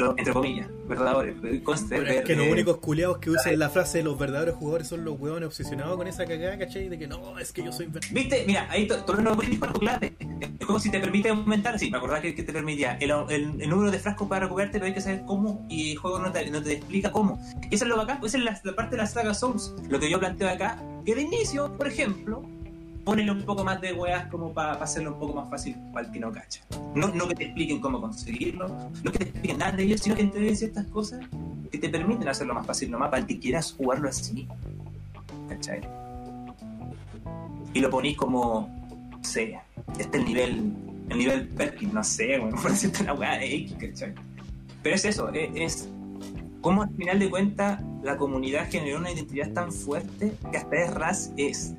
Los, entre comillas, verdaderos. Conste, Bueno, es que los únicos culeados que usan la frase de los verdaderos jugadores son los huevones obsesionados con esa cagada, ¿cachai? De que no, es que yo soy ¿Viste? Mira, ahí todo no algo clave. El juego si te permite aumentar, sí, me acordaba que, que te permitía el, el- el número de frascos para recuperarte, pero hay que saber cómo y el juego no te, no te explica cómo. Eso es lo bacán, esa es la, la parte de la saga Souls. Lo que yo planteo acá, que de inicio, por ejemplo, ponele un poco más de weas como para hacerlo un poco más fácil para el que no cacha. No, no que te expliquen cómo conseguirlo, no que te expliquen nada de ello, sino que entreguen ciertas cosas que te permiten hacerlo más fácil nomás para el que quieras jugarlo así. ¿Cachai? y lo ponís como, no sé, este es el nivel, el nivel Perkin, no sé, bueno, por decirte una de X, ¿cachai? Pero es eso, es, es como al final de cuentas la comunidad generó una identidad tan fuerte que hasta es ras es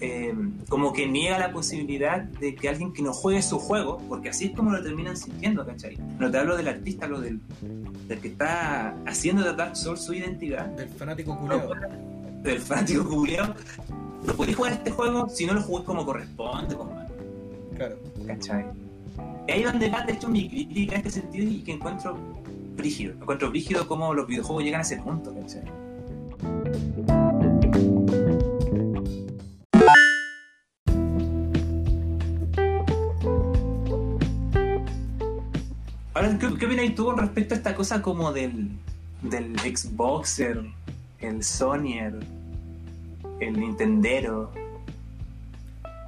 eh, como que niega la posibilidad de que alguien que no juegue su juego, porque así es como lo terminan sintiendo, ¿cachai? No te hablo del artista, hablo del, del que está haciendo de Dark Souls su identidad del fanático culeado. del fanático culiao, no podéis jugar este juego si no lo jugué como corresponde, compadre. Claro. ¿Cachai? Y ahí donde va, de hecho, mi crítica en este sentido y que encuentro brígido. Encuentro brígido cómo los videojuegos llegan a ese punto, ¿cachai? ¿Qué, qué opinas tú con respecto a esta cosa como del, del Xboxer, el Sonyer, el Nintendero?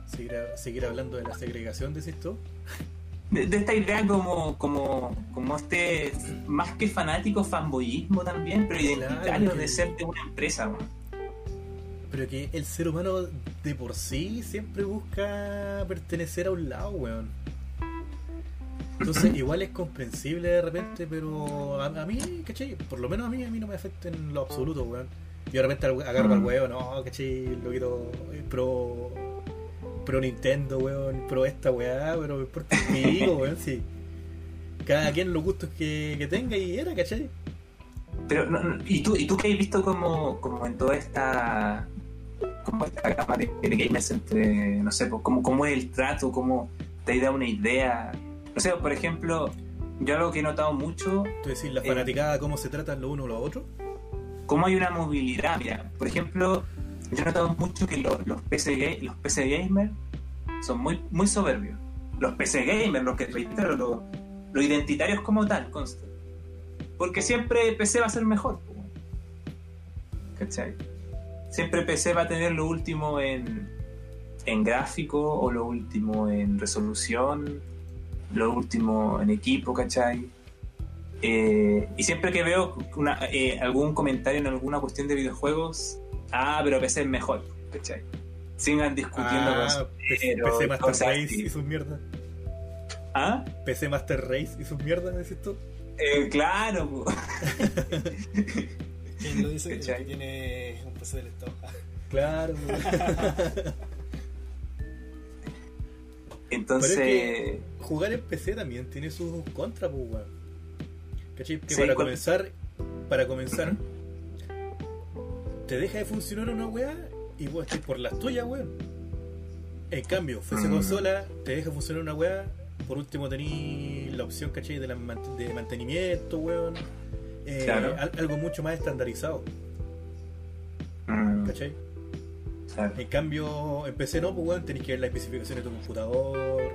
Seguir, a- seguir hablando de la segregación, decís tú. de, de esta idea como, como, como este, más que fanático, fanboyismo también, pero identitario Claro de ser de una empresa. weón. Pero que el ser humano de por sí siempre busca pertenecer a un lado, weón. Entonces, igual es comprensible de repente, pero a, a mí, ¿cachai? Por lo menos a mí, a mí no me afecta en lo absoluto, weón. Yo de repente agarro al Mm. weón, no, ¿cachai? Lo quiero eh, pro, pro Nintendo, weón, pro esta weá, pero me importa un pico, weón, sí. Cada quien los gustos que, que tenga y era, ¿cachai? Pero, no, no, ¿y, tú, ¿y tú qué has visto como, como en toda esta como esta gama de, de gamers entre, no sé, pues, cómo, cómo es el trato, cómo te da una idea? No sé, por ejemplo, yo algo que he notado mucho Tú decís, la Eh. fanaticada, cómo se tratan los unos o los otros. cómo hay una movilidad. Mira, por ejemplo, yo he notado mucho que los, los, PC, los PC gamers son muy, muy soberbios. Los PC gamers, los que reitero, los, los identitarios como tal, consta. Porque siempre PC va a ser mejor. ¿Cachai? Siempre PC va a tener lo último en, en gráfico o lo último en resolución, lo último en equipo, ¿cachai? Eh, y siempre que veo una- eh, algún comentario en alguna cuestión de videojuegos, ah, pero PC es mejor, ¿cachai? Sigan discutiendo Ah, cosas. PC, Master cosas Race así. y sus mierdas. ¿Ah? PC Master Race y sus mierdas, decís tú. Eh, claro. ¿Quién lo dice? Que tiene un PC del Estado. Claro, entonces. Jugar en PC también tiene sus contras, pues, weón. ¿Cachai? Que Sí, para comenzar, para comenzar, te deja de funcionar una weá y vos estás por las tuyas, weón. En cambio, fuese Mm. consola, te deja funcionar una weá. Por último, tení la opción, ¿cachai? De, la de mantenimiento, weón. Eh, Claro. al- algo mucho más estandarizado, Mm, ¿cachai? claro. En cambio, en PC no, pues weón, tenés que ver las especificaciones de tu computador,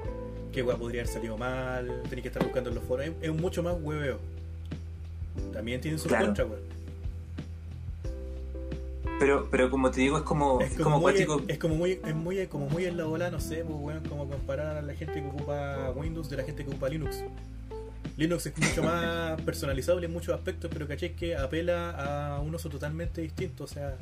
qué weá podría haber salido mal, tenés que estar buscando en los foros. Es, es mucho más hueveo. También tiene sus Claro. contras, weón. Pero, pero como te digo, es como, Es como, como muy, cuático. es como muy, es muy, como muy en la bola, no sé, pues weón, como comparar a la gente que ocupa Windows de la gente que ocupa Linux. Linux es mucho más personalizable en muchos aspectos, pero caché que apela a un uso totalmente distinto, o sea,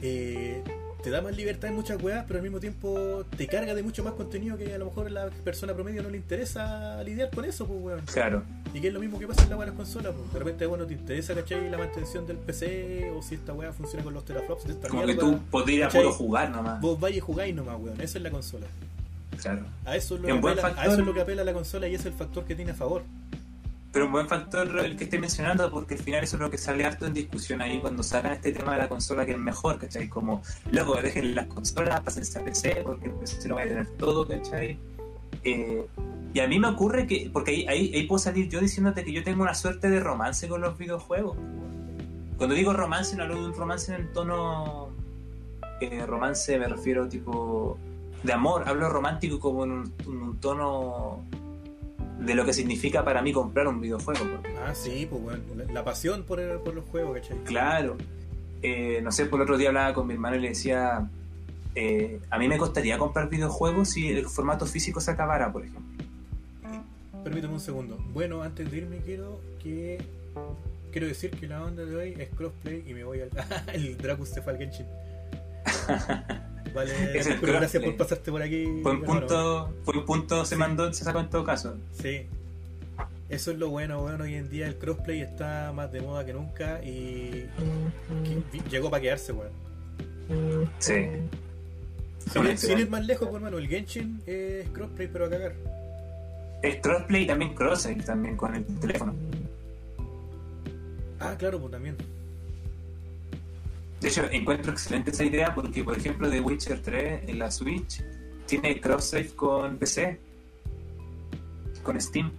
eh, te da más libertad en muchas weas, pero al mismo tiempo te carga de mucho más contenido que a lo mejor a la persona promedio no le interesa lidiar con eso, pues weón. Claro, Y que es lo mismo que pasa en la wea de las consolas, pues. De repente, bueno, te interesa, ¿cachai? La mantención del PC o si esta wea funciona con los teraflops de esta como que tú podrías puro jugar nomás. Vos vais y jugáis nomás, weón. Eso es la consola. Claro. A eso es lo, que apela, a eso es lo que apela la consola y es el factor que tiene a favor. Pero un buen factor el que estoy mencionando, porque al final eso es lo que sale harto en discusión ahí cuando sacan este tema de la consola que es mejor, ¿cachai? Como, loco, dejen las consolas, pásense a PC, porque el PC lo va a tener todo, ¿cachai? Eh, y a mí me ocurre que, porque ahí, ahí, ahí puedo salir yo diciéndote que yo tengo una suerte de romance con los videojuegos. Cuando digo romance, no hablo de un romance en el tono eh, romance, me refiero tipo de amor, hablo romántico como en en un tono de lo que significa para mí comprar un videojuego. porque, Ah, sí, pues weón. La, pasión por, el- por los juegos, ¿cachai? Claro. Eh, no sé, por el otro día hablaba con mi hermano y le decía, eh, a mí me costaría comprar videojuegos si el formato físico se acabara, por ejemplo. Permítame un segundo. Bueno, antes de irme quiero que... Quiero decir que la onda de hoy es crossplay y me voy al... el Dracus Genshin. Vale, Es el pero gracias por pasarte por aquí. Fue un hermano. punto, fue un punto, se mandó, se sacó en todo caso. Sí. Eso es lo bueno, bueno, hoy en día el crossplay está más de moda que nunca y que llegó para quedarse, weón. Sí. Sin, Bueno, sin ir más lejos, hermano, el Genshin es crossplay pero a cagar. Es crossplay y también cross también con el teléfono. Ah, claro, pues también. De hecho, encuentro excelente esa idea porque, por ejemplo, The Witcher 3 en la Switch tiene cross-save con PC, con Steam.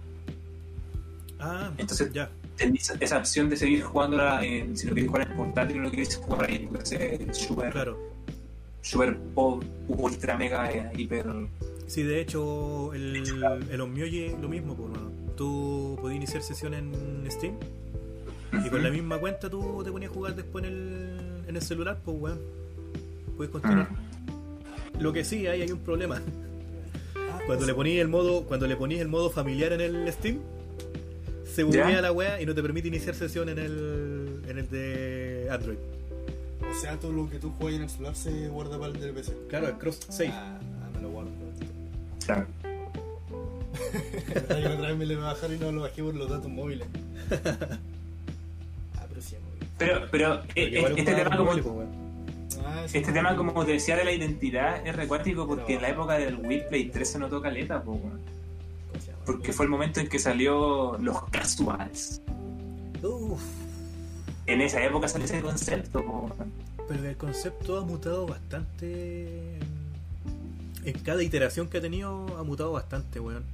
Ah, Entonces- ya. Tenés esa opción de seguir jugándola en, si lo quieres jugar en portátil o lo quieres jugar ahí, puede ser super, Claro. super pop, ultra mega, eh, hiper. Sí, de hecho, el, el es lo mismo, hermano. Tú podías iniciar sesión en Steam y con la misma cuenta tú te ponías a jugar después en el, en el celular, pues, weón. Puedes continuar. Mm. Lo que sí, ahí hay un problema. Cuando le ponías el modo, cuando le ponías el modo familiar en el Steam, se buguea la weá y no te permite iniciar sesión en el, en el de Android. O sea, todo lo que tú juegas en el celular se guarda para el del PC. Claro, el cross save. Ah, ah, me lo guardo. Claro. Ay, otra vez me le voy a bajar y no lo bajé por los datos móviles. Pero. Pero, pero eh, este tema como. Ah, este tema como te decía de la identidad es recuático porque Pero- en la época del Wii Play 3 se notó caleta, po, porque fue el momento en que salió los casuals. Uf, En esa época salió ese concepto, po, pero el concepto ha mutado bastante. En cada iteración que ha tenido, ha mutado bastante, weón.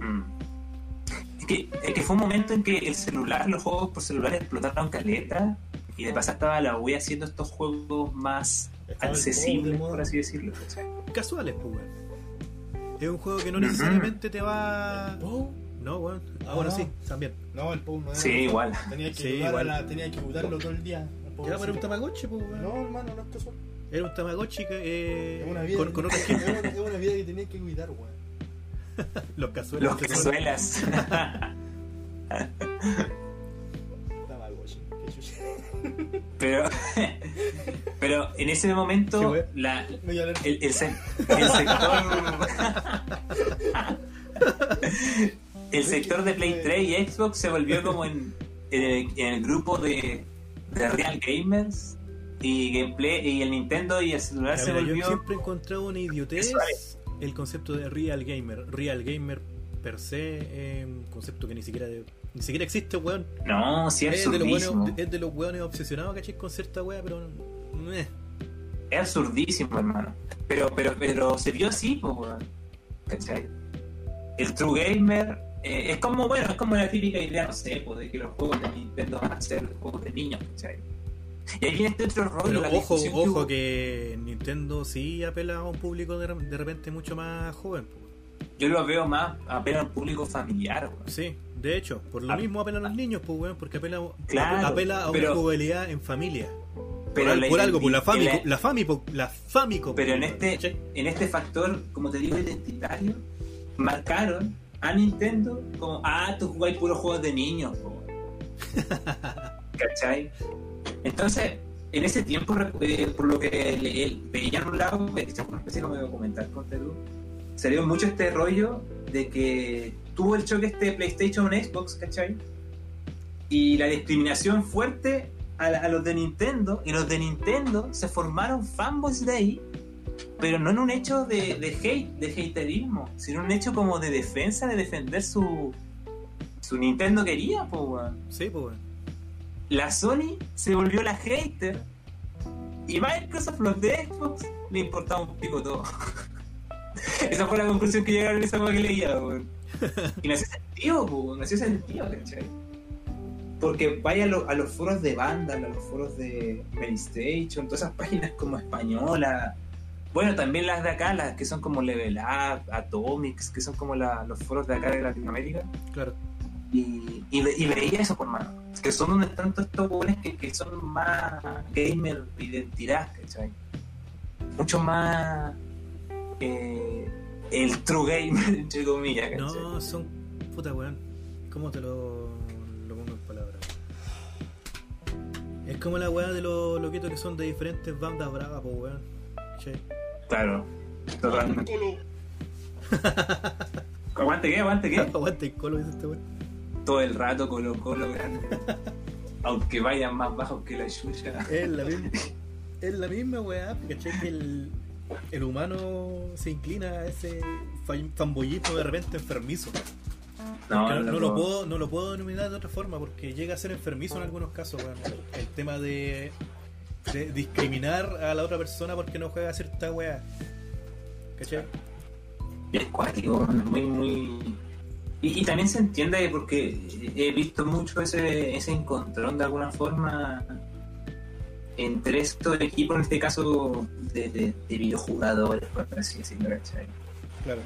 Mm. Es que, es que fue un momento en que el celular, los juegos por celular explotaron caleta y de pasada estaba la Wii haciendo estos juegos más Estaba accesibles, por así decirlo. Casuales, pues. Es un juego que no necesariamente te va. ¿POU? No, weón. Ah, bueno, Ah. sí, también. No, el POU no era. Sí, igual. Tenía que, Sí, igual. la- tenía que todo el día. El Ya, pero era un Tamagotchi, pues, weón. No, hermano, no es casual. Era un Tamagotchi que, eh, Es una vida. con, que- con otra es, una, es una vida que tenía que cuidar, weón. Los casuales. Los cazuelas. Pero, pero en ese momento, la, el, el el sector el sector de Play 3 y Xbox se volvió como en, en el, en el grupo de, de Real Gamers y Gameplay y el Nintendo y el celular Ya, se mira, yo volvió siempre he encontrado una idiotez. El concepto de real gamer. Real gamer per se es un concepto que ni siquiera ni siquiera existe, weón. no si es Es de, los weones, es de los weones obsesionados, ¿cachai? Con cierta wea, pero. eh. Es absurdísimo, hermano. Pero, pero, pero se vio así, pues, weón. ¿Cachai? El True Gamer eh, es como, bueno, es como la típica idea, no sé, pues, de que los juegos de Nintendo van a ser juegos de niños, ¿cachai? Y ahí viene este otro rollo, Pero la ojo, que ojo que Nintendo sí apela a un público de, de repente mucho más joven. Yo lo veo más apenas al público familiar, weón. Sí, de hecho, por lo Ah. mismo apelan a los niños, pues, weón, porque apela, Claro, apela a una jugabilidad en familia. Pero por, la por algo, por la Famico, la- la Famico, la Famico. Pero en este, en este factor, como te digo, identitario, marcaron a Nintendo como, ah, tú jugáis puros juegos de niños, po". ¿cachai? Entonces, en ese tiempo, eh, por lo que veía en un lado, que es una especie de documental con Perú, salió mucho este rollo de que tuvo el choque este PlayStation Xbox, ¿cachai? Y la discriminación fuerte a, los de Nintendo, y los de Nintendo se formaron fanboys de ahí, pero no en un hecho de, hate, de haterismo, sino en un hecho como de defensa, de defender su, su Nintendo quería, pues, Sí, pues. La Sony se volvió la hater y Microsoft, los de Xbox, le importaba un pico todo. Esa fue la conclusión que llegaron esa cosa que leía, weón. Y no hacía sentido, weón, no hacía sentido, ¿cachai? Porque vaya a, lo- a los foros de Vandal, a los foros de PlayStation, todas esas páginas como española. Bueno, también las de acá, las que son como Level Up, Atomics, que son como la- los foros de acá de Latinoamérica Claro. y, y, ve- y veía eso por mano. Que son donde están todos estos jóvenes que, que son más gamer identidad, ¿cachai? Mucho más eh, el true gamer, entre comillas, ¿cachai? No, son. Puta, weón. ¿Cómo te lo, lo pongo en palabras? Es como la weá de los loquitos que son de diferentes bandas bravas, pues, weón. Che. Claro, totalmente. aguante qué, aguante qué. Aguante el colo, dice este weón. Todo el rato Colo Colo grande. Aunque vayan más bajos que la chucha. Es la misma, es la misma weá, ¿cachai? Que el, el humano se inclina a ese fan- fanboyismo de repente enfermizo. No, no, no, lo puedo, no lo puedo denominar de otra forma porque llega a ser enfermizo en algunos casos, weón. El tema de, de discriminar a la otra persona porque no juega cierta weá. ¿Cachai? es cuático, muy, muy. Y, y también se entiende porque he visto mucho ese, ese encontrón de alguna forma entre estos equipos, en este caso de, de, de videojugadores, por así decirlo, ¿cachai? Claro.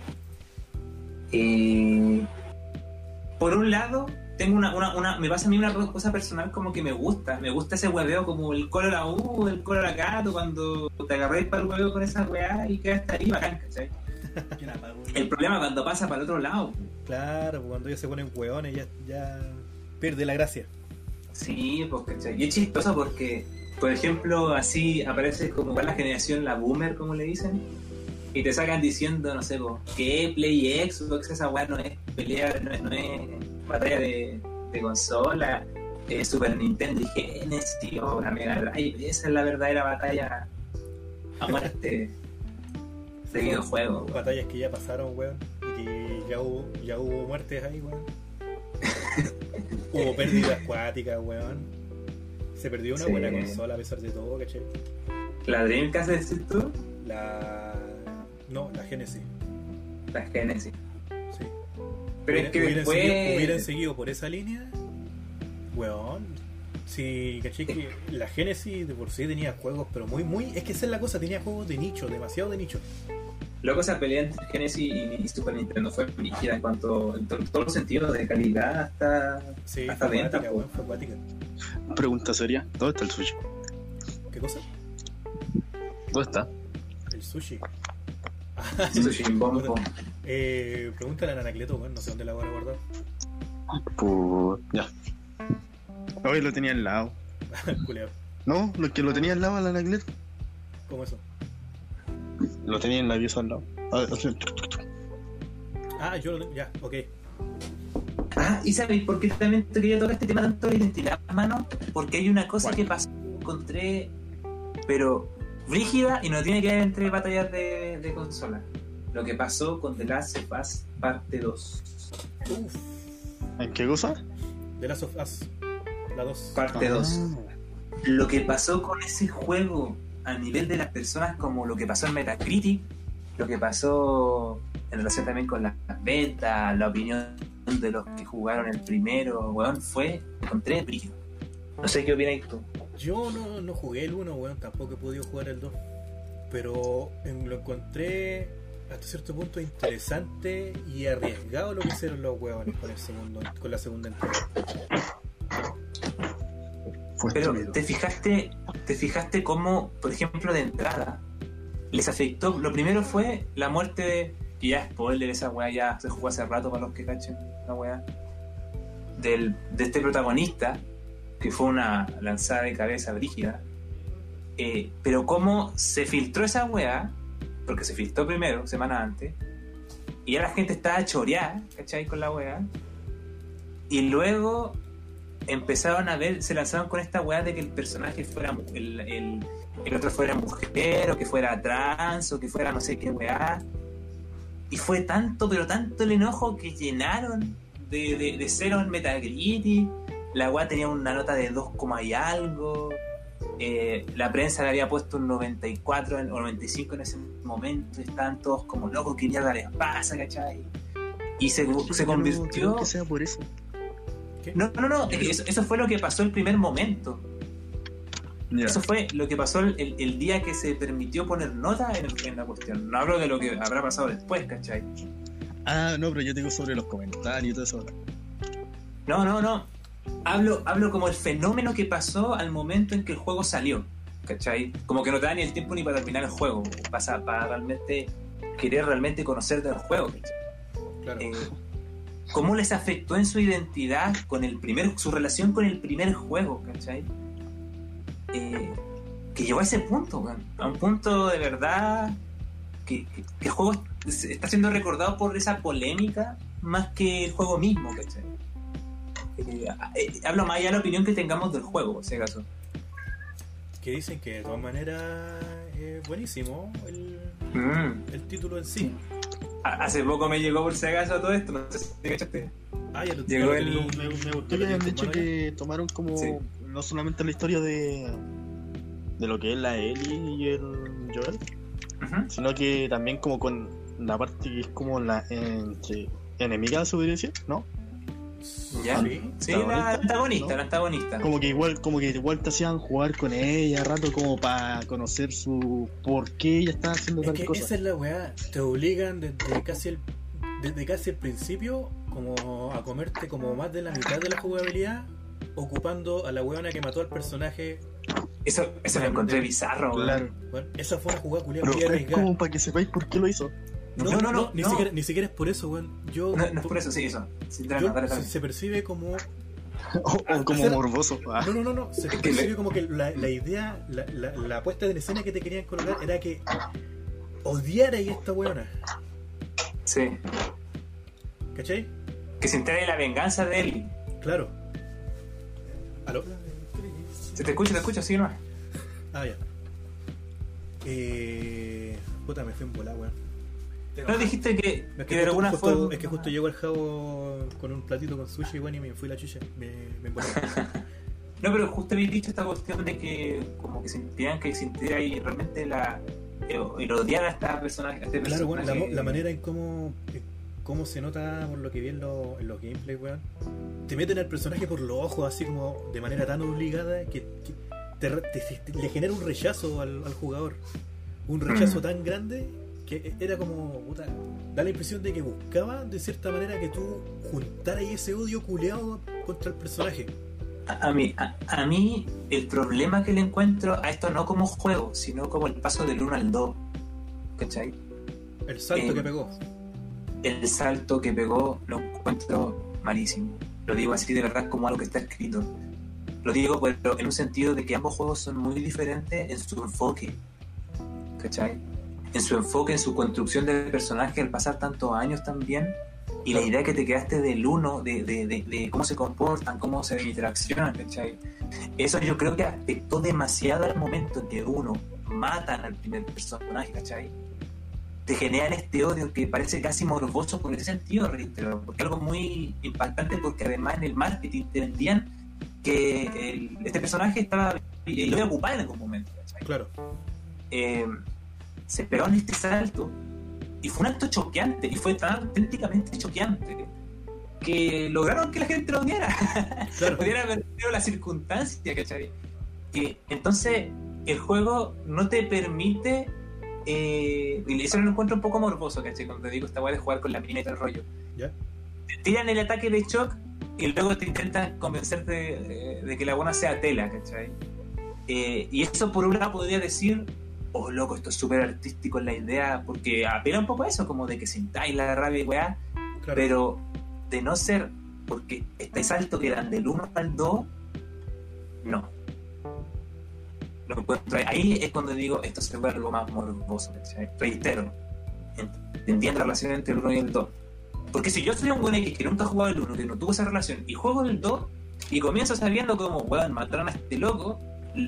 Eh, por un lado, tengo una, una, una- me pasa a mí una cosa personal como que me gusta, me gusta ese hueveo como el colo a la U, el colo a la gato, cuando te agarráis para el hueveo con esa weá y quedas ahí bacán, ¿cachai? El problema cuando pasa para el otro lado, Claro, pues cuando ellos se ponen hueones ya, ya pierde la gracia. Sí, ¿cachai? Y es chistoso porque, por ejemplo, así aparece como la generación, la boomer, como le dicen, y te sacan diciendo, no sé, pues, que Play Xbox, esa weá no es pelea, no es, no es batalla de, de consola, eh, Super Nintendo y Genesis o la Mega Drive, esa es la verdadera batalla a muerte de videojuegos. Batallas que ya pasaron, weón. Ya hubo, ya hubo muertes ahí, weón. hubo pérdidas acuáticas, weón. Se perdió una Sí. buena consola a pesar de todo, ¿cachai? La Dreamcast, decís tú, La. No, la Genesis. la Genesis. Sí. Pero es que hubieran, después... seguido, hubieran seguido por esa línea, weón. Sí, caché que la Genesis de por sí tenía juegos, pero muy, muy. Es que esa es la cosa, tenía juegos de nicho, demasiado de nicho. Luego esa pelea entre Genesis y, y Super Nintendo fue rígida en cuanto en to- todos los sentidos, de calidad hasta, Sí, hasta venta. fue acuática. Pregunta seria, ¿dónde está el sushi? ¿Qué cosa? ¿Dónde está? El sushi. Sushi Bombo. Eh, pregúntale a Anacleto, weón, no sé dónde la van a guardar. Pues ya. Hoy lo tenía al lado. Culeado. No, lo que lo tenía al lado al Anacleto. ¿Cómo eso? Lo tenía en la pieza al lado. Ah, Ah, yo lo tengo. Ya, ok. Ah, ¿y sabéis por qué también te quería tocar este tema tanto de identidad, mano? Porque hay una cosa ¿Cuál? que pasó, encontré, pero rígida y no tiene que ver entre batallas de, de consola. Lo que pasó con The Last of Us parte 2. Uf, ¿En qué cosa? The Last of Us. La 2. Parte 2. Ah, Lo que pasó con ese juego a nivel de las personas como lo que pasó en Metacritic, lo que pasó en relación también con las ventas, la opinión de los que jugaron el primero, weón, fue, encontré brillo. No sé qué opinas tú. Yo no, no jugué el 1, weón, tampoco he podido jugar el 2. Pero lo encontré hasta cierto punto interesante y arriesgado lo que hicieron los huevones con el segundo, con la segunda entrega. Fue Pero te fijaste, te fijaste cómo, por ejemplo, de entrada, les afectó. Lo primero fue la muerte de. Que ya spoiler, esa weá ya se jugó hace rato para los que cachen la weá. Del, de este protagonista, que fue una lanzada de cabeza brígida. Eh, pero cómo se filtró esa weá, porque se filtró primero, semana antes, y ya la gente estaba choreada, ¿cachai? Con la weá. Y luego empezaron a ver, se lanzaron con esta weá de que el personaje fuera el, el, el otro fuera mujer, o que fuera trans, o que fuera no sé qué weá. Y fue tanto, pero tanto el enojo que llenaron de, de, de cero en Metacritic. La weá tenía una nota de 2, coma y algo. Eh, la prensa le había puesto un 94 en- o 95 en ese momento. Estaban todos como locos, que mierda les pasa, ¿cachai? Y se, se creo convirtió. que sea por eso. No, no, no, eso, eso fue lo que pasó el primer momento. Eso fue lo que pasó el, el- el día que se permitió poner nota en, el- en la cuestión. No hablo de lo que habrá pasado después, ¿cachai? Ah, no, pero yo digo sobre los comentarios y todo eso. No, no, no. Hablo, hablo como el fenómeno que pasó al momento en que el juego salió, ¿cachai? Como que no te da ni el tiempo ni para terminar el juego. Pasa para realmente querer realmente conocer del juego, ¿cachai? Claro. eh, cómo les afectó en su identidad con el primer, su relación con el primer juego, ¿cachai? Eh, que llegó a ese punto, a un punto de verdad que, que- que el juego es- está siendo recordado por esa polémica más que el juego mismo, ¿cachai? Eh, eh, hablo más allá de la opinión que tengamos del juego, si acaso. Que dicen que de todas maneras es buenísimo el, Mm. el título en sí. Ha- Hace poco me llegó por si acaso todo esto, no sé si te cachaste. Ah, ya lo Llegó el- Me, me gustó que hayan dicho que tomaron como Sí. no solamente la historia de de lo que es la Ellie y el Joel, sino que también como con la parte que es como la entre enemiga se podría decir, ¿no? ¿Ya? Sí. Sí, ¿Antagonista? la antagonista, ¿No? la antagonista. Como que igual, como que igual te hacían jugar con ella a rato como para conocer su por qué ella estaba haciendo Es tal que cosa. esa es la weá, te obligan desde casi el desde casi el principio como a comerte como más de la mitad de la jugabilidad ocupando a la weona que mató al personaje. Eso, eso lo encontré bizarro. Claro. Bueno, esa fue una jugada culiada muy arriesgada. como para que sepáis por qué lo hizo. No, No, no, ni, no. Siquiera, ni siquiera es por eso, weón. Yo, No, no es por eso, sí, eso. Sí, dale, yo- dale, dale. se, percibe como O, o como Hacer- morboso. Ah. No, no, no, no. Se percibe como que la, la idea, la, la, la puesta en escena que te querían colocar era que odiara a esta weona. Sí. ¿Cachai? Que se entere de la venganza de él. Claro. ¿Aló? Se te escucha, te escucha, sí, no. Ah, ya. Eh. Puta, me fui en volar, weón. No dijiste que, Es que que, de justo, alguna justo- forma. es que justo llegó el jabo con un platito con sushi, weón, y me fui la chucha. Me, me. No, pero justo habéis dicho esta cuestión de que como que sentían que sintiera ahí realmente la. eh, el odiar a esta persona. A este Claro, bueno, la, manera en cómo, cómo se nota por lo que vi en, lo- en los gameplays, weón. Te meten al personaje por los ojos, así como de manera tan obligada que, que te re- te- te- le genera un rechazo al, al jugador. Un rechazo tan grande que era como, puta, da la impresión de que buscaba de cierta manera que tú juntaras ese odio culeado contra el personaje. A, a mí, a, a mí, el problema que le encuentro a esto no como juego, sino como el paso del 1 al 2. ¿Cachai? El salto Eh, que pegó. el salto que pegó lo encuentro malísimo. Lo digo así de verdad como algo que está escrito. Lo digo pero en un sentido de que ambos juegos son muy diferentes en su enfoque. ¿Cachai? En su enfoque, en su construcción del personaje al pasar tantos años también. Y la idea que te quedaste del uno, de, de, de, de cómo se comportan, cómo se interaccionan, ¿cachai? Eso yo creo que afectó demasiado al momento en que uno matan al primer personaje, ¿cachai? te generan este odio que parece casi morboso por ese sentido, reitero, porque algo muy impactante porque además en el marketing te vendían que el- este personaje estaba y lo iba a ocupar en algún momento. ¿cachai? Claro. eh, se pegaron este salto y fue un acto choqueante y fue tan auténticamente choqueante que lograron que la gente lo odiara. Claro. Pudiera haber sido la circunstancia, ¿cachai? Que, entonces, el juego no te permite. Eh, y eso lo encuentro un poco morboso, ¿cachai? Cuando te digo esta weá de jugar con la mina y todo el rollo. ¿Ya? Te tiran el ataque de shock y luego te intentan convencerte de, de que la buena sea tela, ¿cachai? Eh, y eso por un lado podría decir, oh loco, esto es súper artístico en la idea, porque apela un poco a eso, como de que sintáis la rabia y weá, Claro. pero de no ser porque este salto que dan del 1 al 2, no. Lo encuentro ahí. Es cuando digo esto se vuelve algo más morboso. ¿cachai? Reitero, entiendo la relación entre el 1 y el 2. Porque si yo soy un buen X que nunca ha jugado el 1, que no tuvo esa relación, y juego el 2, y comienzo sabiendo cómo, weón, mataron a este loco,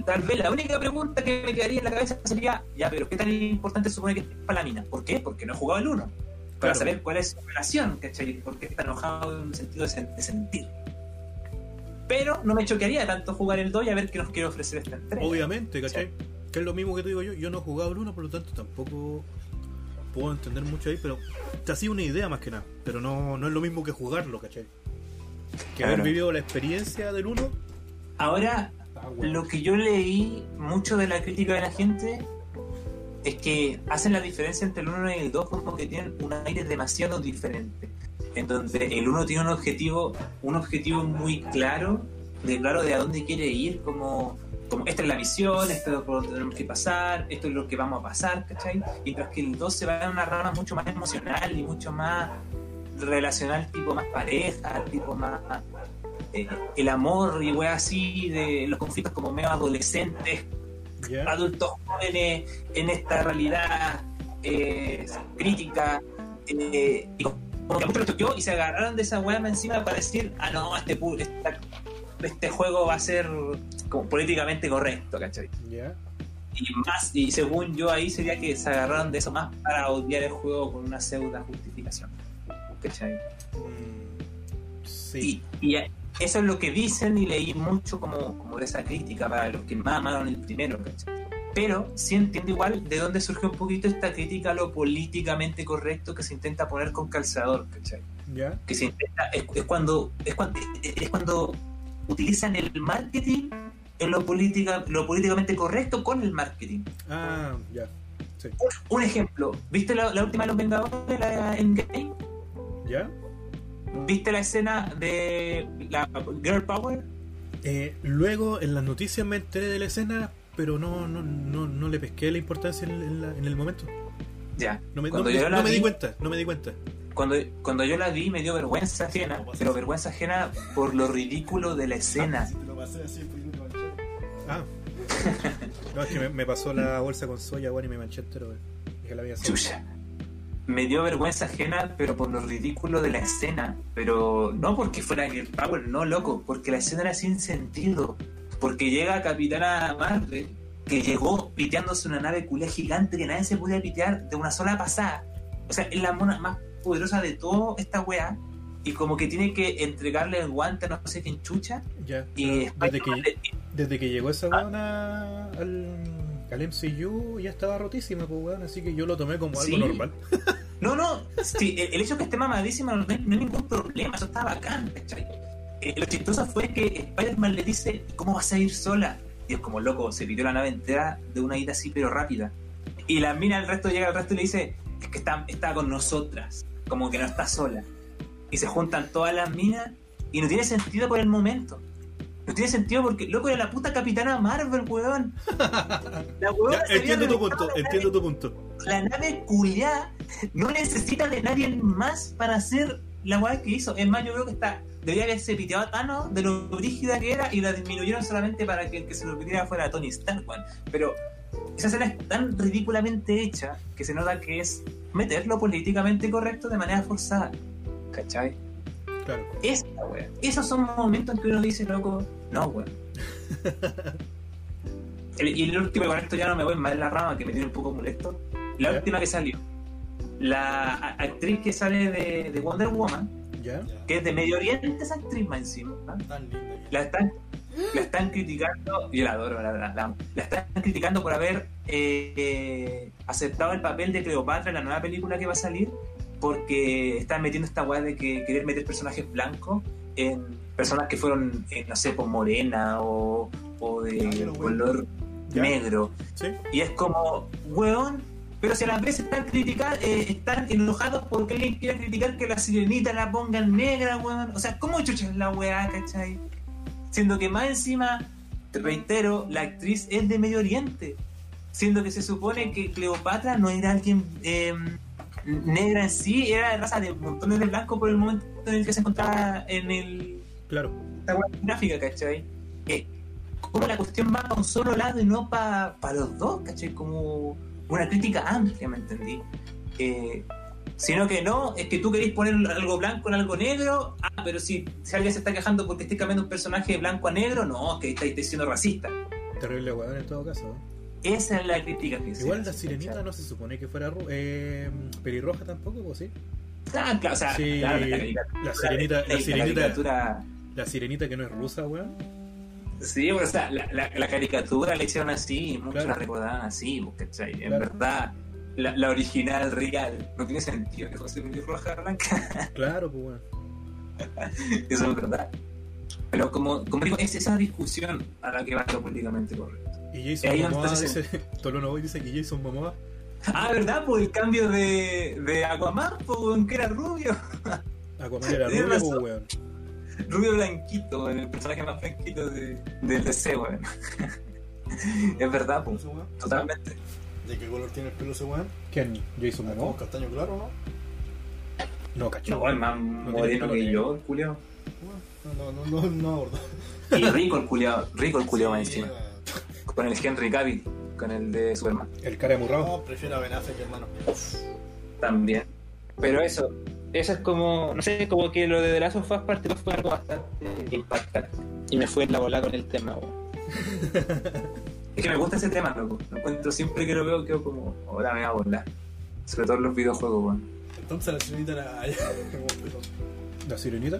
tal vez la única pregunta que me quedaría en la cabeza sería, ya, pero ¿qué tan importante supone que es para la mina? ¿Por qué? Porque no he jugado el 1. Para Claro. saber cuál es su relación, ¿cachai? ¿Por qué está enojado en el sentido de, sen- de sentir? Pero no me choquearía tanto jugar el 2 y a ver qué nos quiere ofrecer esta entrega. Obviamente, ¿cachai? Que es lo mismo que te digo yo. Yo no he jugado el 1, por lo tanto tampoco puedo entender mucho ahí, pero te ha sido una idea más que nada. Pero no, no es lo mismo que jugarlo, ¿cachai? Que haber vivido la experiencia del 1. Ahora, ah. Lo que yo leí mucho de la crítica de la gente es que hacen la diferencia entre el 1 y el 2 como que tienen un aire demasiado diferente. En donde el 1 tiene un objetivo, un objetivo muy claro, de claro de a dónde quiere ir, como, como esta es la misión, esto es por donde tenemos que pasar, esto es lo que vamos a pasar, ¿cachai? Mientras que el 2 se va en una rama mucho más emocional y mucho más relacional, tipo más pareja, tipo más eh, el amor y weas así de los conflictos como medio adolescentes, adultos jóvenes en esta realidad eh, crítica eh, y como que y se agarraron de esa wea encima para decir ah no este esta- este juego va a ser como políticamente correcto ¿cachai? Y más y según yo ahí sería que se agarraron de eso más para odiar el juego con una pseudo justificación ¿cachai? Mm, sí. Y, y eso es lo que dicen y leí mucho como, como de esa crítica para los que más amaron el primero, ¿cachai? Pero sí entiendo igual de dónde surge un poquito esta crítica a lo políticamente correcto que se intenta poner con calzador, ¿cachai? ¿Ya? Que se intenta, es, es cuando, es cuando es cuando utilizan el marketing en lo política, lo políticamente correcto con el marketing. Ah, ya. Sí. Un ejemplo, ¿viste la, la última de los Vengadores, la Endgame? ¿Ya? ¿Viste la escena de la Girl Power? Eh, luego en las noticias me enteré de la escena, pero no, no, no, no le pesqué la importancia en, en la- en el momento. Ya. No me, no Cuando me- yo la no me di cuenta, no me di cuenta. Cuando, cuando yo la vi me dio vergüenza ajena, pero vergüenza ajena por lo ridículo de la escena. Si te lo pasé así, pues yo te manché. Ah. No, es que me, me pasó la bolsa con soya, bueno, y me manché entero. Dije la vida Chucha. Me dio vergüenza ajena, pero por lo ridículo de la escena. Pero no porque fuera Girl Power, no, loco, porque la escena era sin sentido. Porque llega Capitana Marvel, que llegó piteándose una nave culia gigante que nadie se podía pitear de una sola pasada. O sea, es la mona más poderosa de toda esta wea. Y como que tiene que entregarle el guante a no sé quién chucha. Ya. Y Desde que, desde que llegó esa weona al, al MCU ya estaba rotísima, pues weón, así que yo lo tomé como algo Sí. normal. No, no, sí, el, el hecho de que esté mamadísima no, no es ningún problema, eso está bacán, ¿cachai? Eh, lo chistoso fue que Spider-Man le dice, ¿cómo vas a ir sola? Y es como, loco, se pidió la nave entera de una ida así, pero rápida. Y la mina, el resto llega al resto y le dice, es que está, está con nosotras, como que no está sola. Y se juntan todas las minas y no tiene sentido por el momento. No tiene sentido porque, loco, era la puta capitana Marvel, weón. La había entiendo tu punto, nave entiendo tu punto. la nave culiá no necesita de nadie más para hacer la weá que hizo. Es más, yo creo que está. Debería haberse piteado a Thanos de lo brígida que era y la disminuyeron solamente para que el que se lo pitiera fuera Tony Stark, weón. Pero esa escena es tan ridículamente hecha que se nota que es meterlo políticamente correcto de manera forzada. ¿Cachai? Claro. Esa weá. Esos son momentos en que uno dice, loco, no, weón. Y el último, con esto ya no me voy más en la rama, que me tiene un poco molesto. La Ya. última que salió. La actriz que sale de, de Wonder Woman, ¿Ya? Que es de Medio Oriente, esa actriz más encima. ¿no? Tan linda La están, la están criticando, yo la adoro, la, la- la- la están criticando por haber eh, eh, aceptado el papel de Cleopatra en la nueva película que va a salir, porque están metiendo esta weá de que querer meter personajes blancos en personas que fueron, eh, no sé, por morena o, o de weón. color Ya. negro. Sí. Y es como, weón, pero si a las veces están criticados, están enojados porque alguien quiere criticar que la sirenita la pongan negra, weón. O sea, ¿cómo chucha es la weá, cachai? Siendo que más encima, te reitero, la actriz es de Medio Oriente. Siendo que se supone que Cleopatra no era alguien eh, negra en sí, era de raza de montones de blancos por el momento en el que se encontraba en el, Claro. weá gráfica, ¿cachai? Eh, como la cuestión va para un solo lado y no para los dos, ¿cachai? Como una crítica amplia, ¿me entendí? Eh, sino que no, es que tú querés poner algo blanco en algo negro, ah, pero si, si alguien se está quejando porque estés cambiando un personaje de blanco a negro, no, es que estáis siendo racista. Terrible weón en todo caso. ¿no? Esa es la crítica que se Igual la sirenita ¿cachai? no se supone que fuera eh, pelirroja tampoco, pues sí. Ah, claro, o sea, Sí, claro, la caricatura- la sirenita, la sirenita, la sirenita que no es rusa, weón. Sí, o sea, la, la, la caricatura la hicieron así, muchos Claro. la recordaban así, pues, ¿cachai? En Claro. verdad, la, la original real no tiene sentido que fuese roja blanca, Claro, pues weón. eso es verdad. Pero como, como digo, es esa discusión a la que va lo políticamente correcto. Y Jason Ahí Momoa dice, Tolono Boy dice que Jason Momoa, Ah, ¿verdad? Por el cambio de, de Aquaman, pues, que era rubio. Aquaman era rubio, pues weón. Rubio blanquito, weón, el personaje más blanquito de, del DC, weón. es verdad, pues, totalmente. ¿De qué color tiene el pelo ese weón? ¿Quién? Jason ¿Como Momoa. castaño claro, no? No, cacho. No, el más tiene moreno que yo, el culiao. No, no, no, no, no. Y rico el culiao, rico el culiao más Sí, encima. Con el Henry Cavill, con el de Superman. El cara de murrado. No, prefiero a Ben Affleck, hermano. También. Pero eso, eso es como, no sé, como que lo de The Last of Us Part 2 fue algo bastante impactante. Y me fue en la bola con el tema, weón. es que me gusta ese tema, loco. Lo encuentro siempre que lo veo, quedo como, ahora me va a volar. Sobre todo en los videojuegos, weón. Entonces la sirenita era. La sirenita.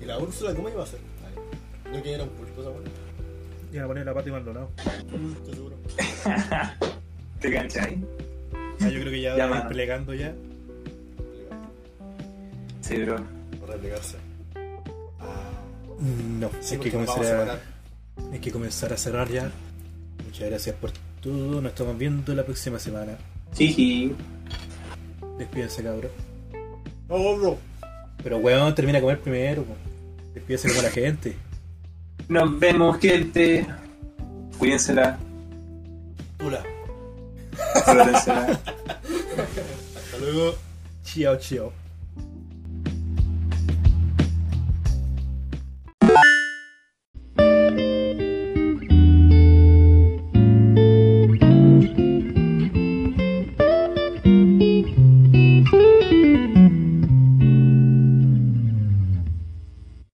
¿Y la Úrsula cómo iba a ser? No que era un pulpo esa Iba a poner la pata y Maldonado. Estoy seguro. ¿Te cachai? Ah, yo creo que ya Ya, va a plegando ya. Sí, bro. Para replegarse. No, Sí, hay que a comenzar a, hay que comenzar a cerrar ya. Muchas gracias por todo. Nos estamos viendo la próxima semana. Jiji. Despídense, cabrón. No, bro. Pero weón, termina de comer primero. Despídense como la gente. Nos vemos, gente. Cuídensela. Flórensela. Hasta luego. Chao, chao.